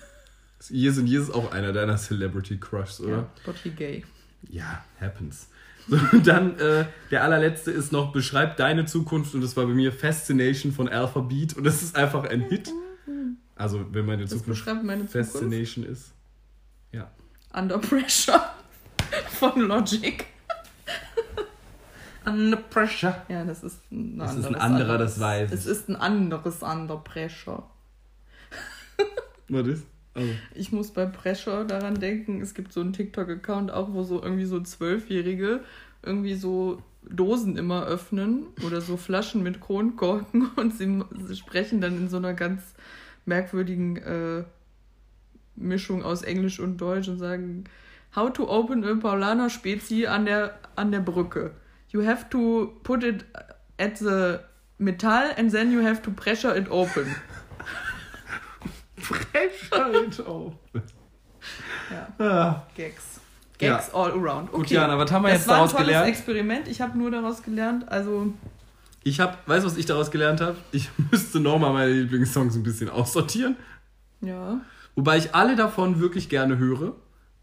Years and Years ist auch einer deiner Celebrity Crushs, oder? Ja, but he gay. Ja, happens. So, *laughs* dann äh, der allerletzte ist noch Beschreib deine Zukunft und das war bei mir Fascination von Alphabet und das ist einfach ein Hit. Also, wenn meine Zukunft beschreibt meine Zukunft. Fascination ist. Ja. Under Pressure von Logic. Under Pressure. Ja, das ist ein Das ist ein anderes anderer, anderes- das weiß Es ist ein anderes Under Pressure. Was ist? Also, Ich muss bei Pressure daran denken, es gibt so einen TikTok-Account auch, wo so irgendwie so Zwölfjährige irgendwie so Dosen immer öffnen oder so Flaschen mit Kronkorken *laughs* und sie, sie sprechen dann in so einer ganz merkwürdigen äh, Mischung aus Englisch und Deutsch und sagen How to open a Paulaner Spezi an der, an der Brücke. You have to put it at the Metall and then you have to pressure it open. *laughs* Pressure it auf. Ja. Ah. Gags. Gags all around. Okay. Gut, Jana, was haben wir das jetzt war ein daraus tolles gelernt? Experiment. Ich habe nur daraus gelernt, also Ich habe, weißt du, was ich daraus gelernt habe? Ich *laughs* müsste nochmal meine Lieblingssongs ein bisschen aussortieren. ja. Wobei ich alle davon wirklich gerne höre.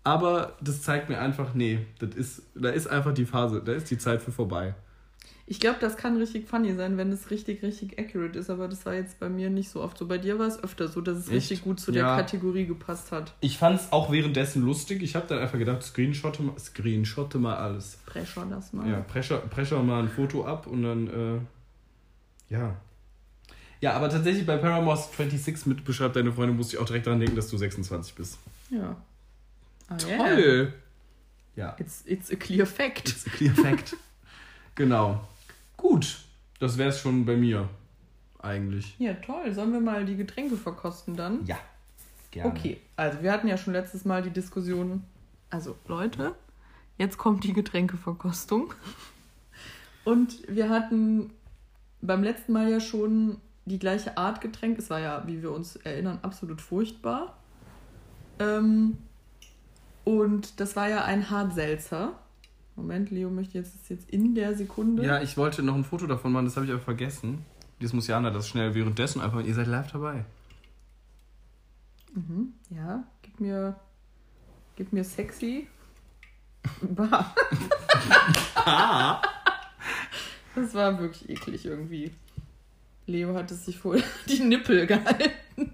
Aber das zeigt mir einfach, nee, das ist, da ist einfach die Phase, da ist die Zeit für vorbei. Ich glaube, das kann richtig funny sein, wenn es richtig, richtig accurate ist, aber das war jetzt bei mir nicht so oft so. Bei dir war es öfter so, dass es Echt? richtig gut zu der Ja. Kategorie gepasst hat. Ich fand es auch währenddessen lustig. Ich habe dann einfach gedacht, screenshotte mal, screenshotte mal alles. Pressure das mal. Ja, pressure, pressure mal ein Foto ab und dann, äh, ja. Ja, aber tatsächlich bei Paramore 26 mit beschreibt deine Freundin, musste ich auch direkt daran denken, dass du 26 bist. Ja. Yeah. Toll! Ja. It's, it's a clear fact. It's a clear fact. *laughs* genau. Gut. Das wäre es schon bei mir. Eigentlich. Ja, toll. Sollen wir mal die Getränke verkosten dann? Ja. Gerne. Okay, also wir hatten ja schon letztes Mal die Diskussion. Also Leute, jetzt kommt die Getränkeverkostung. *laughs* Und wir hatten beim letzten Mal ja schon die gleiche Art Getränk. Es war ja, wie wir uns erinnern, absolut furchtbar. Ähm, und das war ja ein Hartselzer. Moment, Leo möchte jetzt, ist jetzt in der Sekunde. Ja, ich wollte noch ein Foto davon machen, das habe ich aber vergessen. Jetzt muss Jana das schnell währenddessen einfach, ihr seid live dabei. Mhm, ja, gib mir, gib mir sexy. *laughs* Bah. *laughs* das war wirklich eklig irgendwie. Leo hat es sich vor *laughs* die Nippel gehalten.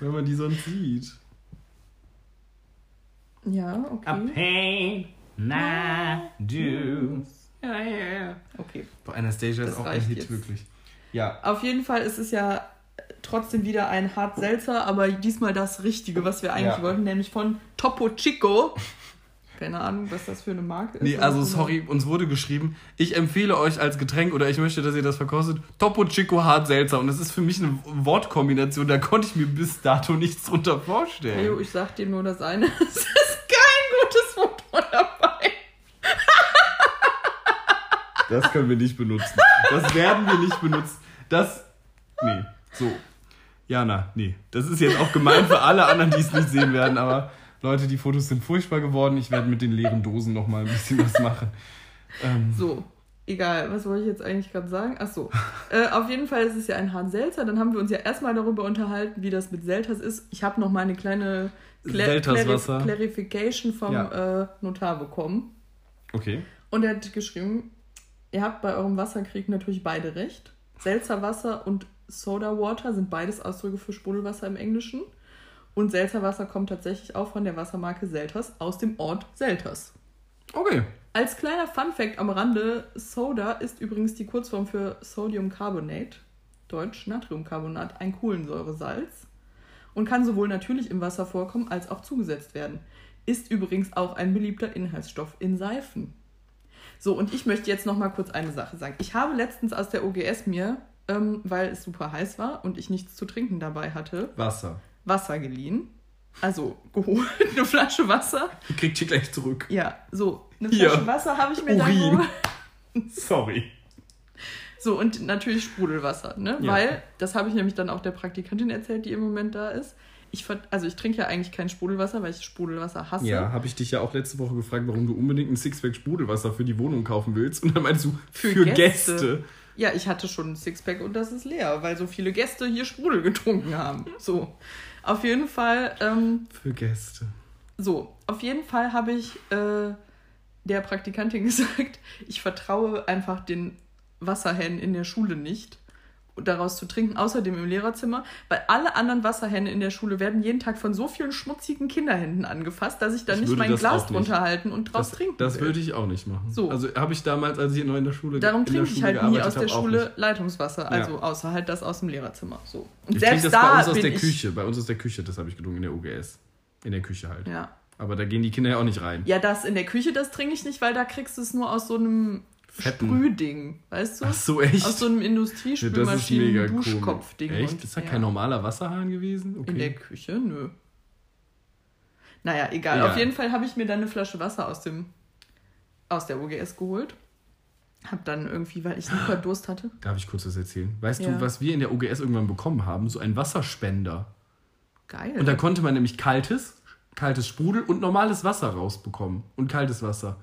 Wenn man die sonst sieht. Ja, okay. A pain, my dues. Ja, ja, ja. Okay. Bei Anastasia Das ist auch ein Hit, jetzt. wirklich. Ja. Auf jeden Fall ist es ja trotzdem wieder ein hart Seltzer, aber diesmal das Richtige, was wir eigentlich Ja. wollten, nämlich von Topo Chico. Keine Ahnung, was das für eine Marke ist. Nee, also sorry, uns wurde geschrieben, ich empfehle euch als Getränk oder ich möchte, dass ihr das verkostet, Topo Chico Hart Seltzer. Und das ist für mich eine Wortkombination, da konnte ich mir bis dato nichts drunter vorstellen. Leo, ich sag dir nur das eine. *laughs* Es ist kein gutes Foto dabei. Das können wir nicht benutzen. Das werden wir nicht benutzen. Das. Nee. So. Jana, nee. Das ist jetzt auch gemein für alle anderen, die es nicht sehen werden, aber Leute, die Fotos sind furchtbar geworden. Ich werde mit den leeren Dosen nochmal ein bisschen was machen. *laughs* Ähm, So, egal, was wollte ich jetzt eigentlich gerade sagen? Ach so. äh, auf jeden Fall ist es ja ein Hahn Seltzer. Dann haben wir uns ja erstmal darüber unterhalten, wie das mit Selters ist. Ich habe noch mal eine kleine Cla-. Clarif- Clarification vom Ja. äh, Notar bekommen. okay. Und er hat geschrieben, ihr habt bei eurem Wasserkrieg natürlich beide recht. Seltzerwasser und Soda Water sind beides Ausdrücke für Sprudelwasser im Englischen. Und Seltzerwasser kommt tatsächlich auch von der Wassermarke Selters aus dem Ort Selters. Okay. Als kleiner Funfact am Rande, Soda ist übrigens die Kurzform für Sodium Carbonate, deutsch Natriumcarbonat, ein Kohlensäuresalz und kann sowohl natürlich im Wasser vorkommen als auch zugesetzt werden. Ist übrigens auch ein beliebter Inhaltsstoff in Seifen. So, und ich möchte jetzt noch mal kurz eine Sache sagen. Ich habe letztens aus der OGS mir, ähm, weil es super heiß war und ich nichts zu trinken dabei hatte, Wasser. Wasser geliehen. Also geholt, *laughs* eine Flasche Wasser. Ihr kriegt hier gleich zurück. Ja, so, eine Hier. Flasche Wasser habe ich mir dann Urin. geholt. *laughs* Sorry. So, und natürlich Sprudelwasser, ne? Ja. Weil, das habe ich nämlich dann auch der Praktikantin erzählt, die im Moment da ist. Ich, also ich trinke ja eigentlich kein Sprudelwasser, weil ich Sprudelwasser hasse. Ja, habe ich dich ja auch letzte Woche gefragt, warum du unbedingt ein Sixpack Sprudelwasser für die Wohnung kaufen willst. Und dann meinst du, für, Für Gäste. Gäste. Ja, ich hatte schon ein Sixpack und das ist leer, weil so viele Gäste hier Sprudel getrunken haben. So, auf jeden Fall, ähm, Für Gäste. so, auf jeden Fall habe ich äh, der Praktikantin *laughs* gesagt, ich vertraue einfach den Wasserhähnen in der Schule nicht, daraus zu trinken, außerdem im Lehrerzimmer, weil alle anderen Wasserhähne in der Schule werden jeden Tag von so vielen schmutzigen Kinderhänden angefasst, dass ich da Ich nicht mein Glas drunter halten und draus Das, trinken das will. würde ich auch nicht machen. So. Also habe ich damals, als ich noch in der Schule Darum trinke ich Schule halt nie aus der Schule. Leitungswasser, also außer halt das aus dem Lehrerzimmer. So. Und Ich selbst das da bei uns aus der Küche. Bei uns aus der Küche, das habe ich getrunken in der UGS. In der Küche halt. Ja. Aber da gehen die Kinder ja auch nicht rein. ja, das in der Küche, das trinke ich nicht, weil da kriegst du es nur aus so einem. Sprühding, weißt du? Ach so, echt? Aus so einem Ja, das ist mega Industriespülmaschinen komisch. Duschkopfding. Echt? und- Ist da ja. kein normaler Wasserhahn gewesen? Okay. In der Küche? Nö. Naja, egal. Ja. Auf jeden Fall habe ich mir dann eine Flasche Wasser aus dem aus der OGS geholt. Hab dann irgendwie, weil ich super *gasps* Durst hatte. Darf ich kurz was erzählen? Weißt Ja. du, was wir in der OGS irgendwann bekommen haben? So ein Wasserspender. Geil. Und da konnte man nämlich kaltes, kaltes Sprudel und normales Wasser rausbekommen. Und kaltes Wasser.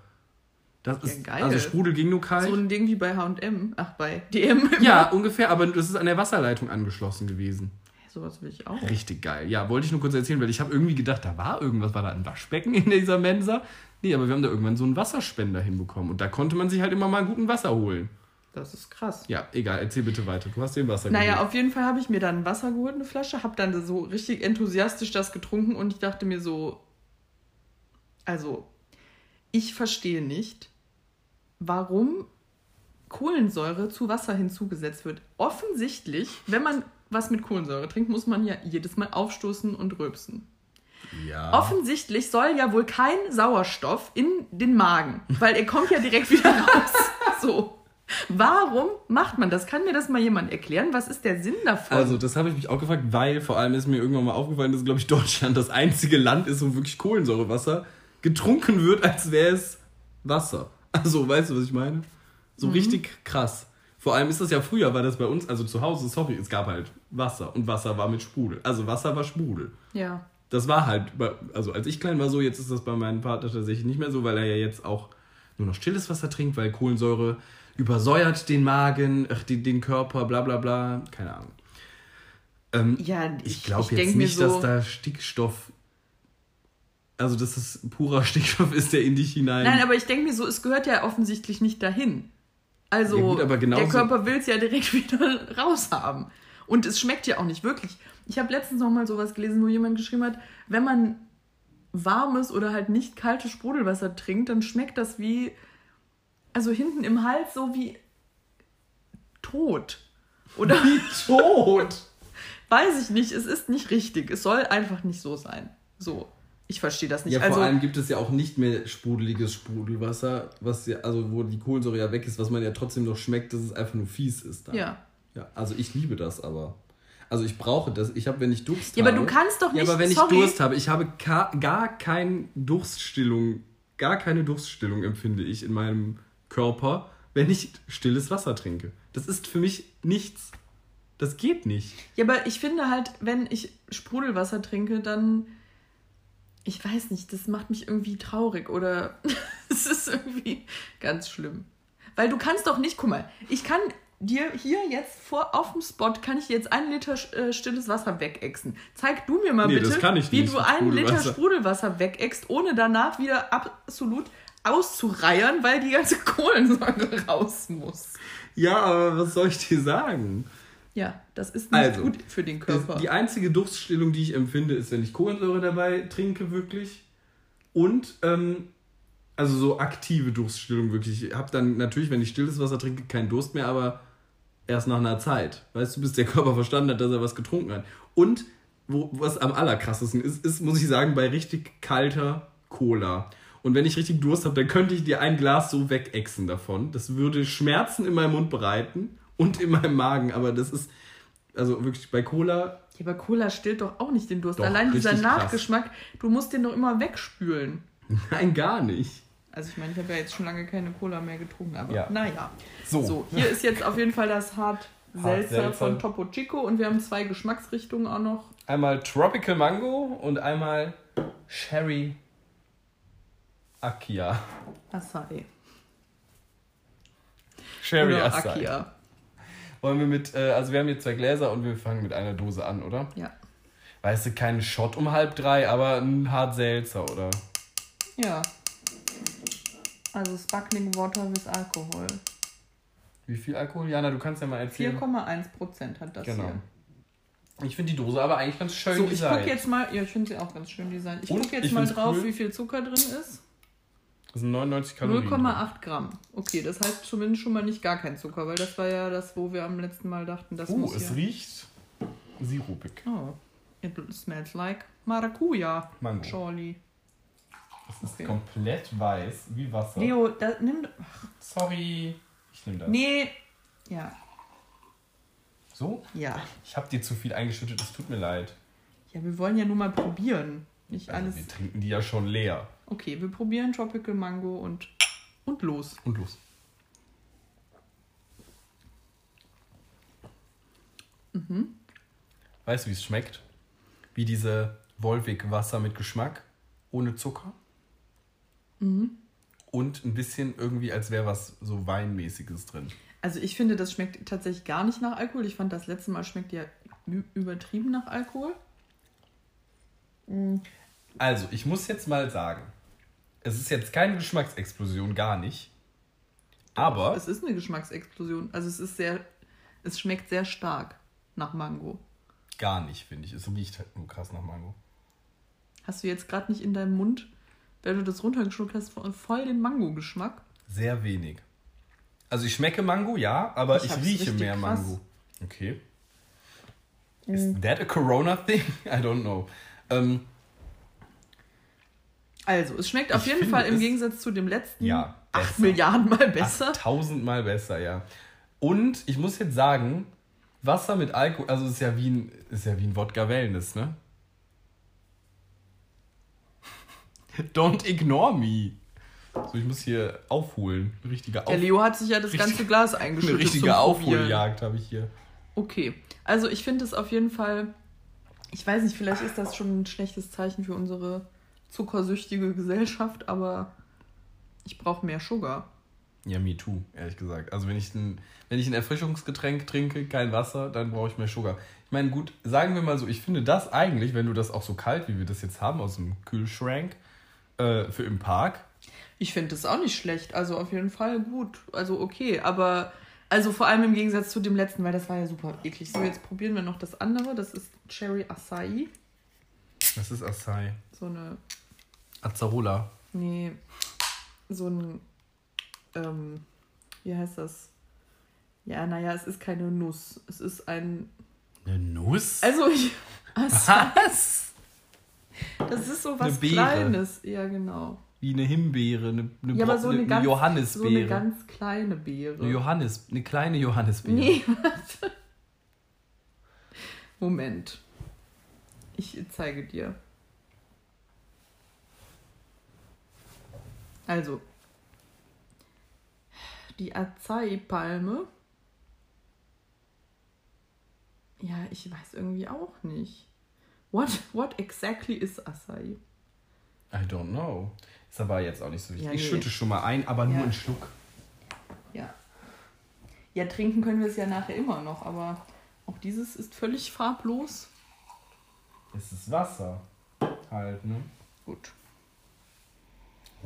Das Ja, ist, geil. Also Sprudel ging nur kalt. so ein Ding wie bei H&M. Ach, bei DM. ja, ungefähr, aber das ist an der Wasserleitung angeschlossen gewesen. Sowas will ich auch. Richtig geil. Ja, wollte ich nur kurz erzählen, weil ich habe irgendwie gedacht, da war irgendwas, war da ein Waschbecken in dieser Mensa? Nee, aber wir haben da irgendwann so einen Wasserspender hinbekommen. Und da konnte man sich halt immer mal guten Wasser holen. Das ist krass. Ja, egal, erzähl bitte weiter. Du hast den Wasser Naja, geholt. auf jeden Fall habe ich mir dann Wasser geholt, eine Flasche, habe dann so richtig enthusiastisch das getrunken und ich dachte mir so, also, ich verstehe nicht, warum Kohlensäure zu Wasser hinzugesetzt wird. Offensichtlich, wenn man was mit Kohlensäure trinkt, muss man ja jedes Mal aufstoßen und rülpsen. Ja. Offensichtlich soll ja wohl kein Sauerstoff in den Magen, weil er kommt ja direkt wieder *laughs* raus. So. Warum macht man das? Kann mir das mal jemand erklären? Was ist der Sinn davon? Also, das habe ich mich auch gefragt, weil vor allem ist mir irgendwann mal aufgefallen, dass, glaube ich, Deutschland das einzige Land ist, wo wirklich Kohlensäurewasser getrunken wird, als wäre es Wasser. *laughs* Also, weißt du, was ich meine? So richtig krass. Vor allem ist das ja früher, war das bei uns, also zu Hause, sorry, es gab halt Wasser und Wasser war mit Sprudel. Also Wasser war Sprudel. ja. Das war halt, also als ich klein war so, jetzt ist das bei meinem Vater tatsächlich nicht mehr so, weil er ja jetzt auch nur noch stilles Wasser trinkt, weil Kohlensäure übersäuert den Magen, ach, den, den Körper, bla bla bla, keine Ahnung. Ähm, Ja, ich ich glaube jetzt nicht, so- dass da Stickstoff, also dass es purer Stickstoff ist, der in dich hinein... Nein, aber ich denke mir so, es gehört ja offensichtlich nicht dahin. Also Ja gut, der Körper will es ja direkt *laughs* wieder raushaben. Und es schmeckt ja auch nicht wirklich. Ich habe letztens noch mal sowas gelesen, wo jemand geschrieben hat, wenn man warmes oder halt nicht kaltes Sprudelwasser trinkt, dann schmeckt das wie, also hinten im Hals so wie tot. Oder tot! *laughs* weiß ich nicht, es ist nicht richtig. Es soll einfach nicht so sein. So. Ich verstehe das nicht. Ja, also, vor allem gibt es ja auch nicht mehr sprudeliges Sprudelwasser, was ja, also wo die Kohlensäure ja weg ist, was man ja trotzdem noch schmeckt, dass es einfach nur fies ist. Dann. ja. Ja, also ich liebe das aber. Also ich brauche das. Ich habe, wenn ich Durst Ja, habe. aber du kannst doch Ja, nicht- aber wenn sorry. ich Durst habe, ich habe gar keine Durststillung, gar keine Durststillung empfinde ich in meinem Körper, wenn ich stilles Wasser trinke. Das ist für mich nichts. Das geht nicht. Ja, aber ich finde halt, wenn ich Sprudelwasser trinke, dann. Ich weiß nicht, das macht mich irgendwie traurig oder *laughs* es ist irgendwie ganz schlimm. Weil du kannst doch nicht, guck mal, ich kann dir hier jetzt vor auf dem Spot kann ich dir jetzt einen Liter äh, stilles Wasser wegexen. Zeig du mir mal Nee, bitte, wie du einen Liter Sprudelwasser. Sprudelwasser wegexst, ohne danach wieder absolut auszureiern, weil die ganze Kohlensäure *laughs* raus muss. Ja, aber was soll ich dir sagen? Ja, das ist nicht Also, gut für den Körper. Die einzige Durststillung, die ich empfinde, ist, wenn ich Kohlensäure dabei trinke, wirklich. Und, ähm, also so aktive Durststillung, wirklich. Ich habe dann natürlich, wenn ich stilles Wasser trinke, keinen Durst mehr, aber erst nach einer Zeit. Weißt du, bis der Körper verstanden hat, dass er was getrunken hat. Und, wo, was am allerkrassesten ist, ist, muss ich sagen, bei richtig kalter Cola. Und wenn ich richtig Durst habe, dann könnte ich dir ein Glas so wegexen davon. Das würde Schmerzen in meinem Mund bereiten und in meinem Magen. Aber das ist, also wirklich bei Cola, Ja, aber Cola stillt doch auch nicht den Durst. Doch, Allein dieser richtig krass. Nachgeschmack, du musst den doch immer wegspülen. nein, gar nicht. Also ich meine, ich habe ja jetzt schon lange keine Cola mehr getrunken, aber Ja. naja. So. So, hier ist jetzt auf jeden Fall das Hart Seltzer Seltzer. von Topo Chico und wir haben zwei Geschmacksrichtungen auch noch. Einmal Tropical Mango und einmal Sherry Akia. Acai. Sherry Oder Acai. Akia. Wollen wir mit, äh, also wir haben hier zwei Gläser und wir fangen mit einer Dose an, oder? Ja. Weißt du, kein Shot um halb drei, aber ein Hart Seltzer, oder? Ja. Also Sparkling Water with Alkohol. Wie viel Alkohol? Jana, du kannst ja mal erzählen. 4,1 Prozent hat das Genau. hier. Ich finde die Dose aber eigentlich ganz schön So, ich gucke jetzt mal, ja, ich finde sie auch ganz schön designt. Ich gucke jetzt mal drauf, cool. wie viel Zucker drin ist. Das sind 99 Kalorien. 0,8 Gramm. Okay, das heißt zumindest schon mal nicht gar kein Zucker, weil das war ja das, wo wir am letzten Mal dachten, das Oh, muss es ja... riecht sirupig. Oh, it smells like Maracuja, Mango. Charlie. Es ist Okay. komplett weiß, wie Wasser. Leo, da, nimm... Sorry. Ich nehme das. Nee. Ja, So? ja. Ich habe dir zu viel eingeschüttet, es tut mir leid. Ja, wir wollen ja nur mal probieren. Nicht Also, alles... wir trinken die ja schon leer. Okay, wir probieren Tropical Mango und... Und los. Und los. Mhm. Weißt du, wie es schmeckt? Wie diese Wolwig-Wasser mit Geschmack, ohne Zucker. Mhm. Und ein bisschen irgendwie, als wäre was so Weinmäßiges drin. Also ich finde, das schmeckt tatsächlich gar nicht nach Alkohol. Ich fand, das letzte Mal schmeckt ja übertrieben nach Alkohol. Mhm. Also, ich muss jetzt mal sagen, es ist jetzt keine Geschmacksexplosion, gar nicht. Aber Es ist eine Geschmacksexplosion. Also es ist sehr, es schmeckt sehr stark nach Mango. gar nicht, finde ich. Es riecht halt nur krass nach Mango. Hast du jetzt gerade nicht in deinem Mund, wenn du das runtergeschluckt hast, voll den Mango-Geschmack? Sehr wenig. Also ich schmecke Mango, ja, aber Ich ich, rieche mehr krass. Mango. Okay. Okay. Is that a Corona thing? *laughs* I don't know. Ähm, Also, es schmeckt auf Ich jeden Fall im Gegensatz zu dem letzten Ja, 8 besser. Milliarden Mal besser. tausendmal besser, ja. Und ich muss jetzt sagen, Wasser mit Alkohol, also ist ja wie ein, ist ja wie ein Wodka Wellness, ne? Don't ignore me. So, ich muss hier aufholen. Eine richtige, Auf Der Leo hat sich ja das ganze Glas eine eingeschüttet. richtige zum Probieren. Aufholjagd habe ich hier. Okay, also ich finde es auf jeden Fall, ich weiß nicht, vielleicht ist das schon ein schlechtes Zeichen für unsere zuckersüchtige Gesellschaft, aber ich brauche mehr Sugar. Ja, me too, ehrlich gesagt. Also wenn ich ein, wenn ich ein Erfrischungsgetränk trinke, kein Wasser, dann brauche ich mehr Sugar. Ich meine, gut, sagen wir mal so, ich finde das eigentlich, wenn du das auch so kalt, wie wir das jetzt haben, aus dem Kühlschrank, äh, für im Park, Ich finde es auch nicht schlecht, also auf jeden Fall gut, also okay, aber also vor allem im Gegensatz zu dem letzten, weil das war ja super eklig. So, jetzt probieren wir noch das andere, das ist Cherry Acai, das ist Acai. So eine, Azzarola. nee, so ein, ähm, wie heißt das? Ja, naja, es ist keine Nuss, es ist ein Eine Nuss? Also ich. *laughs* Acai, Was? das ist so was. Kleines. Ja, genau. Wie eine Himbeere, eine, eine, Ja, aber so eine, eine, ganz, Johannisbeere. so eine ganz kleine Beere. eine Johannis, eine kleine Johannisbeere. nee, *laughs* warte. Moment. Ich zeige dir. Also. Die Acai-Palme. Ja, ich weiß irgendwie auch nicht. What, what exactly is Acai? I don't know. Ist aber jetzt auch nicht so wichtig. Ja, Ich nee. schütte schon mal ein, aber nur Ja. einen Schluck. Ja. Ja, trinken können wir es ja nachher immer noch, aber auch dieses ist völlig farblos. Es ist Wasser. Halt, ne? Gut.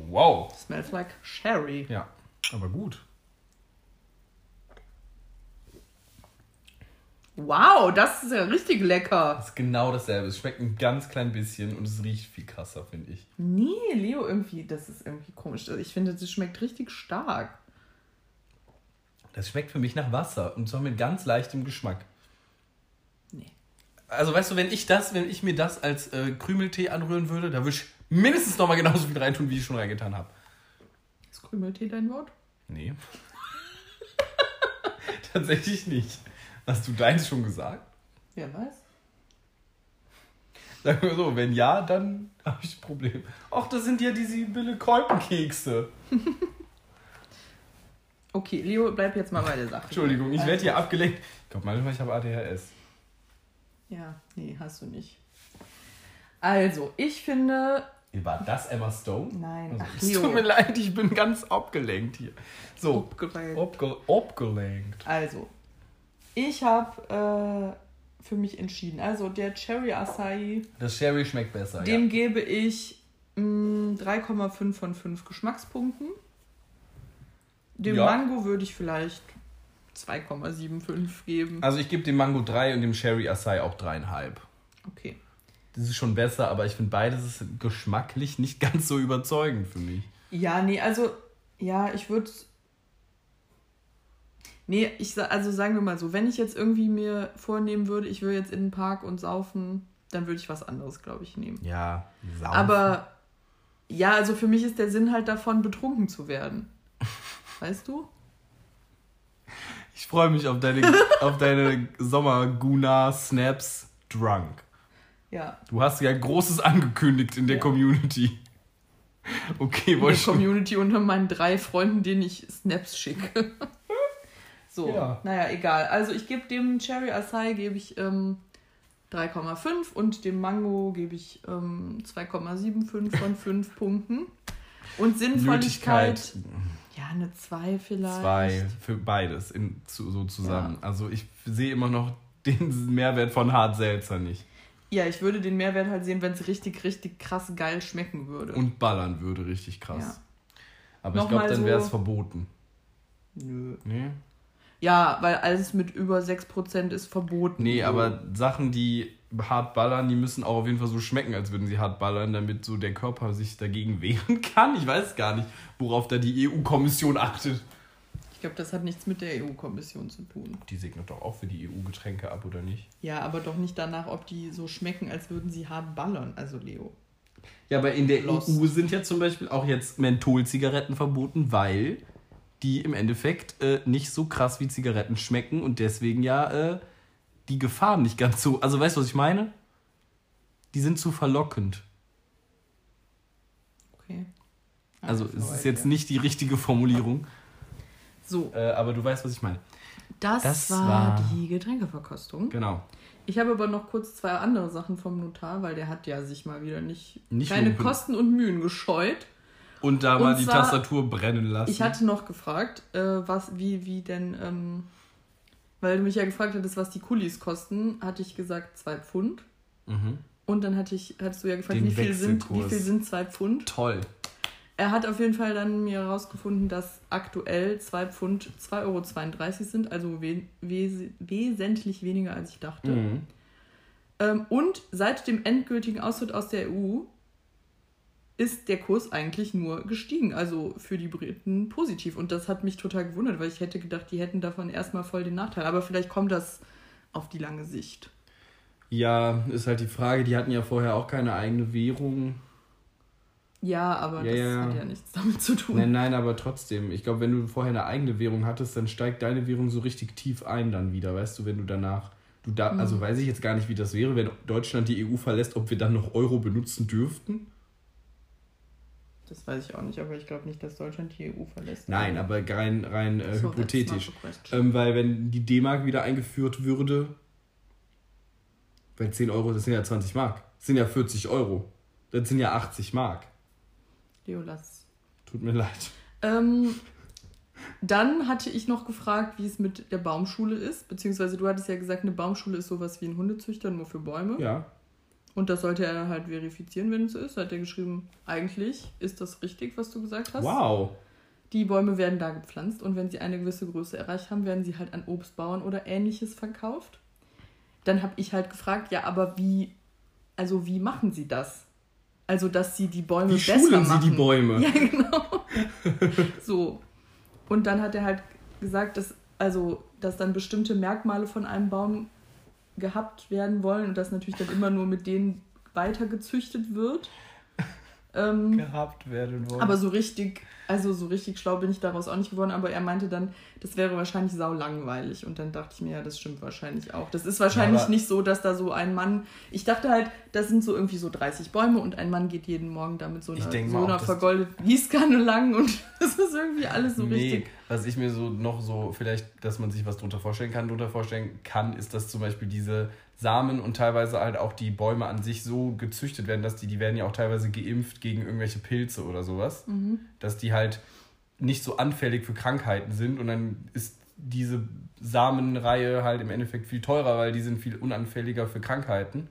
Wow. Smells like Sherry. Ja, aber gut. Wow, das ist ja richtig lecker. Das ist genau dasselbe. Es schmeckt ein ganz klein bisschen und es riecht viel krasser, finde ich. Nee, Leo, irgendwie, das ist irgendwie komisch. Ich finde, das schmeckt richtig stark. Das schmeckt für mich nach Wasser und zwar mit ganz leichtem Geschmack. Nee. Also weißt du, wenn ich das, wenn ich mir das als äh, Krümeltee anrühren würde, da würde ich mindestens nochmal genauso viel reintun, wie ich schon reingetan habe. Ist Krümeltee dein Wort? Nee. *laughs* Tatsächlich nicht. Hast du deins schon gesagt? Wer weiß. Sagen wir so, wenn ja, dann habe ich ein Problem. Ach, das sind ja diese Bille Kolbenkekse. *laughs* Okay, Leo, bleib jetzt mal bei der Sache. Entschuldigung, ich werde Also- hier abgelenkt. Ich glaube manchmal, ich habe ADHS. Ja, nee, hast du nicht. Also, ich finde. War das Emma Stone? Nein, Also, ach, es tut mir leid, ich bin ganz abgelenkt hier. So, Abgelenkt. abge abgelenkt. Also, ich habe äh, für mich entschieden. Also, der Cherry Acai, Das Sherry schmeckt besser, dem ja. gebe ich mh, 3,5 von 5 Geschmackspunkten. Dem Ja. Mango würde ich vielleicht 2,75 geben. Also ich gebe dem Mango 3 und dem Sherry Acai auch 3,5. Okay. Das ist schon besser, aber ich finde beides ist geschmacklich nicht *laughs* ganz so überzeugend für mich. Ja, nee, also, ja, ich würde. Nee, ich also sagen wir mal so, wenn ich jetzt irgendwie mir vornehmen würde, ich will jetzt in den Park und saufen, dann würde ich was anderes, glaube ich, nehmen. Ja, saufen. Aber ja, also für mich ist der Sinn halt davon, betrunken zu werden. *laughs* Weißt du? Ich freue mich auf deine, auf deine Sommer-Guna-Snaps drunk. Ja. Du hast ja Großes angekündigt in der Ja. Community. Okay, In wollte der ich Community unter meinen drei Freunden, denen ich Snaps schicke. *laughs* so, Ja. naja, egal. Also ich gebe dem Cherry Acai gebe ich ähm, 3,5 und dem Mango gebe ich ähm, 2,75 von 5 *laughs* Punkten. Und Sinnvolligkeit, ja, eine 2 vielleicht. zwei für beides in, zu, so zusammen. Also ich sehe immer noch den Mehrwert von Hart Seltzer nicht. Ja, ich würde den Mehrwert halt sehen, wenn es richtig, richtig krass geil schmecken würde. Und ballern würde richtig krass. Ja. Aber ich Nochmal glaube, dann wäre es so- verboten. Nö. Nee? Ja, weil alles mit über 6% ist verboten. Nee, So. aber Sachen, die hart ballern, die müssen auch auf jeden Fall so schmecken, als würden sie hart ballern, damit so der Körper sich dagegen *laughs* wehren kann. Ich weiß gar nicht, worauf da die EU-Kommission achtet. Ich glaube, das hat nichts mit der EU-Kommission zu tun. Die segnet doch auch für die EU-Getränke ab, oder nicht? Ja, aber doch nicht danach, ob die so schmecken, als würden sie hart ballern. Also Leo. Ja, aber in der Los. EU sind ja zum Beispiel auch jetzt Mentholzigaretten verboten, weil die im Endeffekt äh, nicht so krass wie Zigaretten schmecken und deswegen ja äh, die Gefahren nicht ganz so. Also weißt du, was ich meine? Die sind zu verlockend. Okay. Also Ah, es ist jetzt ja. nicht die richtige Formulierung. So, Äh, aber du weißt, was ich meine. das, das war, war- die Getränkeverkostung. Genau. Ich habe aber noch kurz zwei andere Sachen vom Notar, weil der hat ja sich mal wieder nicht, Nicht keine lumpen. Kosten und Mühen gescheut. Und da mal die zwar- Tastatur brennen lassen. Ich hatte noch gefragt, äh, was, wie, wie denn, ähm, weil du mich ja gefragt hattest, was die Kulis kosten, hatte ich gesagt zwei Pfund. mhm. Und dann hatte ich, hattest du ja gefragt, Den wie viel, sind, wie viel sind zwei Pfund? Toll. Er hat auf jeden Fall dann mir herausgefunden, dass aktuell zwei Pfund 2,32 Euro sind, also we wes wesentlich weniger als ich dachte. Mhm. Ähm, und seit dem endgültigen Austritt aus der EU ist der Kurs eigentlich nur gestiegen. Also für die Briten positiv. Und das hat mich total gewundert, weil ich hätte gedacht, die hätten davon erstmal voll den Nachteil. Aber vielleicht kommt das auf die lange Sicht. Ja, ist halt die Frage, die hatten ja vorher auch keine eigene Währung. Ja, aber Ja, das ja. hat ja nichts damit zu tun. Nein, nein, aber trotzdem. Ich glaube, wenn du vorher eine eigene Währung hattest, dann steigt deine Währung so richtig tief ein dann wieder, weißt du, wenn du danach. Du da, also weiß ich jetzt gar nicht, wie das wäre, wenn Deutschland die EU verlässt, ob wir dann noch Euro benutzen dürften. Das weiß ich auch nicht, aber ich glaube nicht, dass Deutschland die EU verlässt. Nein, aber rein, rein äh, So, hypothetisch. Ähm, weil wenn die D-Mark wieder eingeführt würde, weil 10 Euro, das sind ja 20 Mark. Das sind ja 40 Euro. Das sind ja 80 Mark. Leo, lass. Tut mir leid. Ähm, dann hatte ich noch gefragt, wie es mit der Baumschule ist. Beziehungsweise du hattest ja gesagt, eine Baumschule ist sowas wie ein Hundezüchter, nur für Bäume. Ja. Und das sollte er halt verifizieren, wenn es so ist. Hat er geschrieben, eigentlich ist das richtig, was du gesagt hast. Wow. Die Bäume werden da gepflanzt und wenn sie eine gewisse Größe erreicht haben, werden sie halt an Obstbauern oder ähnliches verkauft. Dann habe ich halt gefragt, ja, aber wie, also wie machen sie das? Also, dass sie die Bäume Wie besser schulen sie machen. die Bäume? *laughs* Ja, genau. *laughs* so. Und dann hat er halt gesagt, dass, also, dass dann bestimmte Merkmale von einem Baum gehabt werden wollen und dass natürlich dann immer nur mit denen weiter gezüchtet wird. Ähm, Gehabt werden wollen. aber so richtig, also so richtig schlau bin ich daraus auch nicht geworden, aber er meinte dann, das wäre wahrscheinlich sau langweilig. Und dann dachte ich mir, ja, das stimmt wahrscheinlich auch. Das ist wahrscheinlich aber- nicht so, dass da so ein Mann. Ich dachte halt, das sind so irgendwie so 30 Bäume und ein Mann geht jeden Morgen da mit so einer, so einer vergoldeten Gießkanne lang und *laughs* das ist irgendwie alles so nee, richtig. was ich mir so noch so, vielleicht, dass man sich was drunter vorstellen kann, drunter vorstellen kann, ist, dass zum Beispiel diese Samen und teilweise halt auch die Bäume an sich so gezüchtet werden, dass die, die werden ja auch teilweise geimpft gegen irgendwelche Pilze oder sowas, Mhm. dass die halt nicht so anfällig für Krankheiten sind und dann ist diese Samenreihe halt im Endeffekt viel teurer, weil die sind viel unanfälliger für Krankheiten.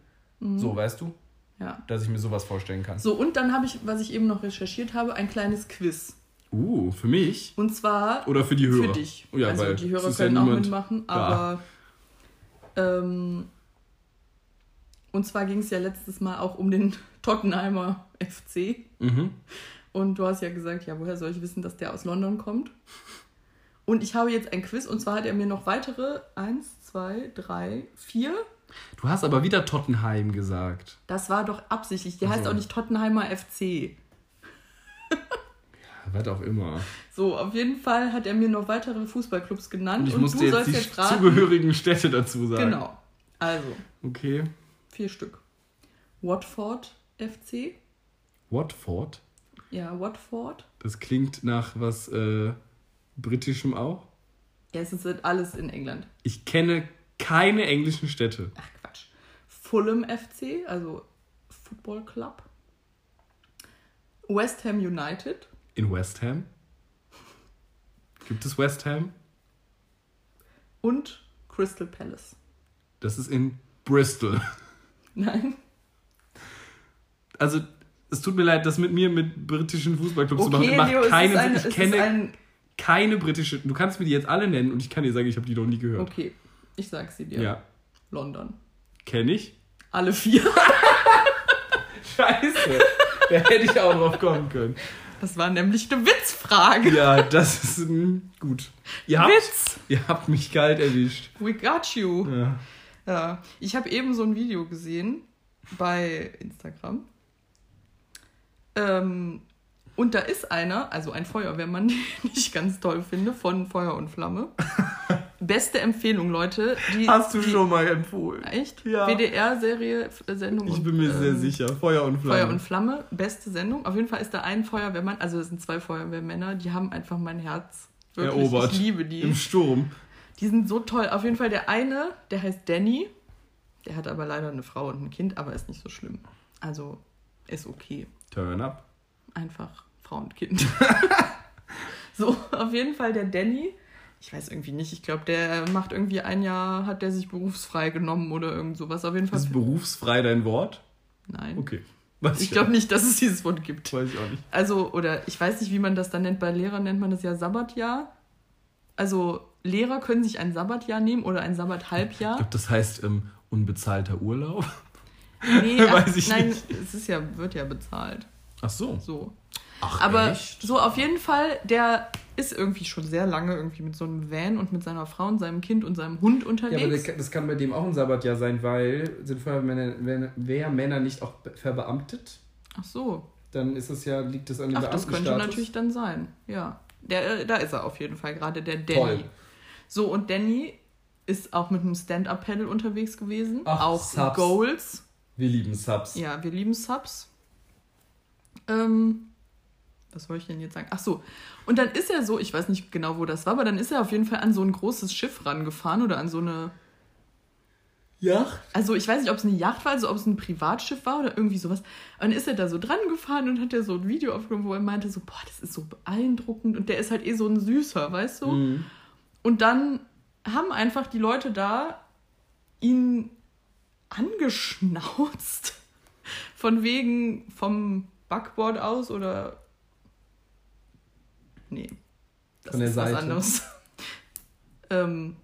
So, weißt du? Ja. Dass ich mir sowas vorstellen kann. So, und dann habe ich, was ich eben noch recherchiert habe, ein kleines Quiz. Uh, für mich? Und zwar Oder für die Hörer? Für dich. Oh ja, also die Hörer ist ja können auch mitmachen, aber ähm, und zwar ging es ja letztes Mal auch um den *laughs* Tottenheimer FC. Mhm. Und du hast ja gesagt, ja, woher soll ich wissen, dass der aus London kommt? Und ich habe jetzt ein Quiz und zwar hat er mir noch weitere eins, zwei, drei, vier. Du hast aber wieder Tottenheim gesagt. Das war doch absichtlich. Der Ach heißt auch nicht Tottenheimer FC. Was auch immer. So, auf jeden Fall hat er mir noch weitere Fußballclubs genannt. Und ich und musste du jetzt sollst die jetzt raten. zugehörigen Städte dazu sagen. Genau. Also, Okay. Vier Stück. Watford FC. Watford. Ja, Watford. Das klingt nach was äh, Britischem auch. Ja, es ist alles in England. Ich kenne keine englischen Städte. Ach Quatsch. Fulham FC, also Football Club. West Ham United. In West Ham. Gibt es West Ham? Und Crystal Palace. Das ist in Bristol. *laughs* Nein. Also, es tut mir leid, das mit mir mit britischen Fußballclubs zu machen, Okay, macht Leo, ein, Sinn. es Ich kenne ein. keine britische. Du kannst mir die jetzt alle nennen und ich kann dir sagen, ich habe die noch nie gehört. Okay, ich sag sie dir. Ja. London. Kenne ich? Alle vier. *laughs* Scheiße. da hätte ich auch drauf kommen können. Das war nämlich eine Witzfrage. Ja, das ist mm, gut. Ihr habt, Witz. ihr habt mich kalt erwischt. We got you. Ja. Ja. Ich habe eben so ein Video gesehen bei Instagram. Ähm, und da ist einer, also ein Feuerwehrmann, *laughs* den ich ganz toll finde, von Feuer und Flamme. *laughs* Beste Empfehlung, Leute. Die, Hast du die, schon mal empfohlen? Echt? Ja. WDR-Serie, Sendung. Ich und, bin mir sehr ähm, sicher. Feuer und Flamme. Feuer und Flamme, beste Sendung. Auf jeden Fall ist da ein Feuerwehrmann, also es sind zwei Feuerwehrmänner, die haben einfach mein Herz. Wirklich, Erobert. ich liebe die. Im Sturm. Die sind so toll. Auf jeden Fall der eine, der heißt Danny. Der hat aber leider eine Frau und ein Kind, aber ist nicht so schlimm. Also ist okay. Turn up. Einfach Frau und Kind. *laughs* so, auf jeden Fall der Danny. Ich weiß irgendwie nicht. Ich glaube, der macht irgendwie ein Jahr, hat der sich berufsfrei genommen oder irgend sowas. Auf jeden Fall. Ist berufsfrei dein Wort? Nein. Okay. Weiß Ich glaube nicht, dass es dieses Wort gibt. Weiß ich auch nicht. Also, oder ich weiß nicht, wie man das dann nennt. Bei Lehrern nennt man das ja Sabbatjahr. Also, Lehrer können sich ein Sabbatjahr nehmen oder ein Ich Sabbathalbjahr. glaube, das heißt ähm, unbezahlter Urlaub. Nee, *laughs* Weiß ich nein, nicht. es ist ja, wird ja bezahlt. Ach so. So. Ach, Aber echt? so auf jeden Fall, der ist irgendwie schon sehr lange irgendwie mit so einem Van und mit seiner Frau und seinem Kind und seinem Hund Ja, unterwegs. aber das kann, das kann bei dem auch ein Sabbatjahr sein, weil sind Feuerwehrmänner Wehrmänner nicht auch be- verbeamtet? Ach so. Dann ist es ja, liegt es an dem Ach, das könnte natürlich dann sein. Ja. Der, äh, da ist er auf jeden Fall gerade, der Danny. Toll. So, und Danny ist auch mit einem Stand-Up-Pedal unterwegs gewesen. Ach, auch Subs. Goals. Wir lieben Subs. Ja, wir lieben Subs. Ähm, was wollte ich denn jetzt sagen? Ach so. Und dann ist er so, ich weiß nicht genau, wo das war, aber dann ist er auf jeden Fall an so ein großes Schiff rangefahren oder an so eine. Yacht? Also ich weiß nicht, ob es eine Yacht war, also ob es ein Privatschiff war oder irgendwie sowas. Und dann ist er da so dran gefahren und hat er so ein Video aufgenommen, wo er meinte so, boah, das ist so beeindruckend und der ist halt eh so ein Süßer, weißt du? Mhm. Und dann haben einfach die Leute da ihn angeschnauzt. *laughs* Von wegen vom Backboard aus oder. Nee. Das Von der ist Seite. was anderes. *laughs* ähm,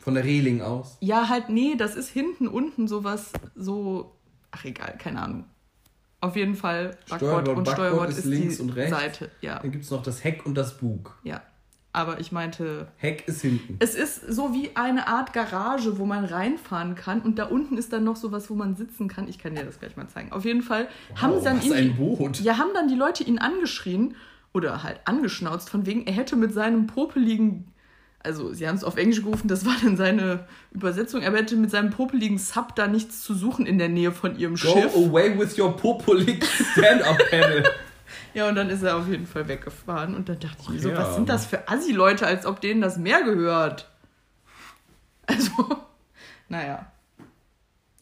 Von der Reling aus. ja, halt, nee, das ist hinten unten sowas so. Ach, egal, keine Ahnung. Auf jeden Fall, Backboard Steuerbord- und Backboard Steuerbord ist ist, links die und rechts. Seite. Ja, Dann gibt es noch das Heck und das Bug. ja. Aber ich meinte, Heck ist hinten. Es ist so wie eine Art Garage, wo man reinfahren kann und da unten ist dann noch sowas, wo man sitzen kann. Ich kann dir das gleich mal zeigen. Auf jeden Fall haben sie dann was ihn, ein Boot. ja, haben dann die Leute ihn angeschrien oder halt angeschnauzt von wegen, er hätte mit seinem popeligen, also sie haben es auf Englisch gerufen, das war dann seine Übersetzung, er hätte mit seinem popeligen Sub da nichts zu suchen in der Nähe von ihrem Go Schiff. away with your popolik *laughs* stand-up-pedal. Ja, und dann ist er auf jeden Fall weggefahren und dann dachte ich mir so, Ja, was sind das für Assi-Leute, als ob denen das mehr gehört. Also, *laughs* naja.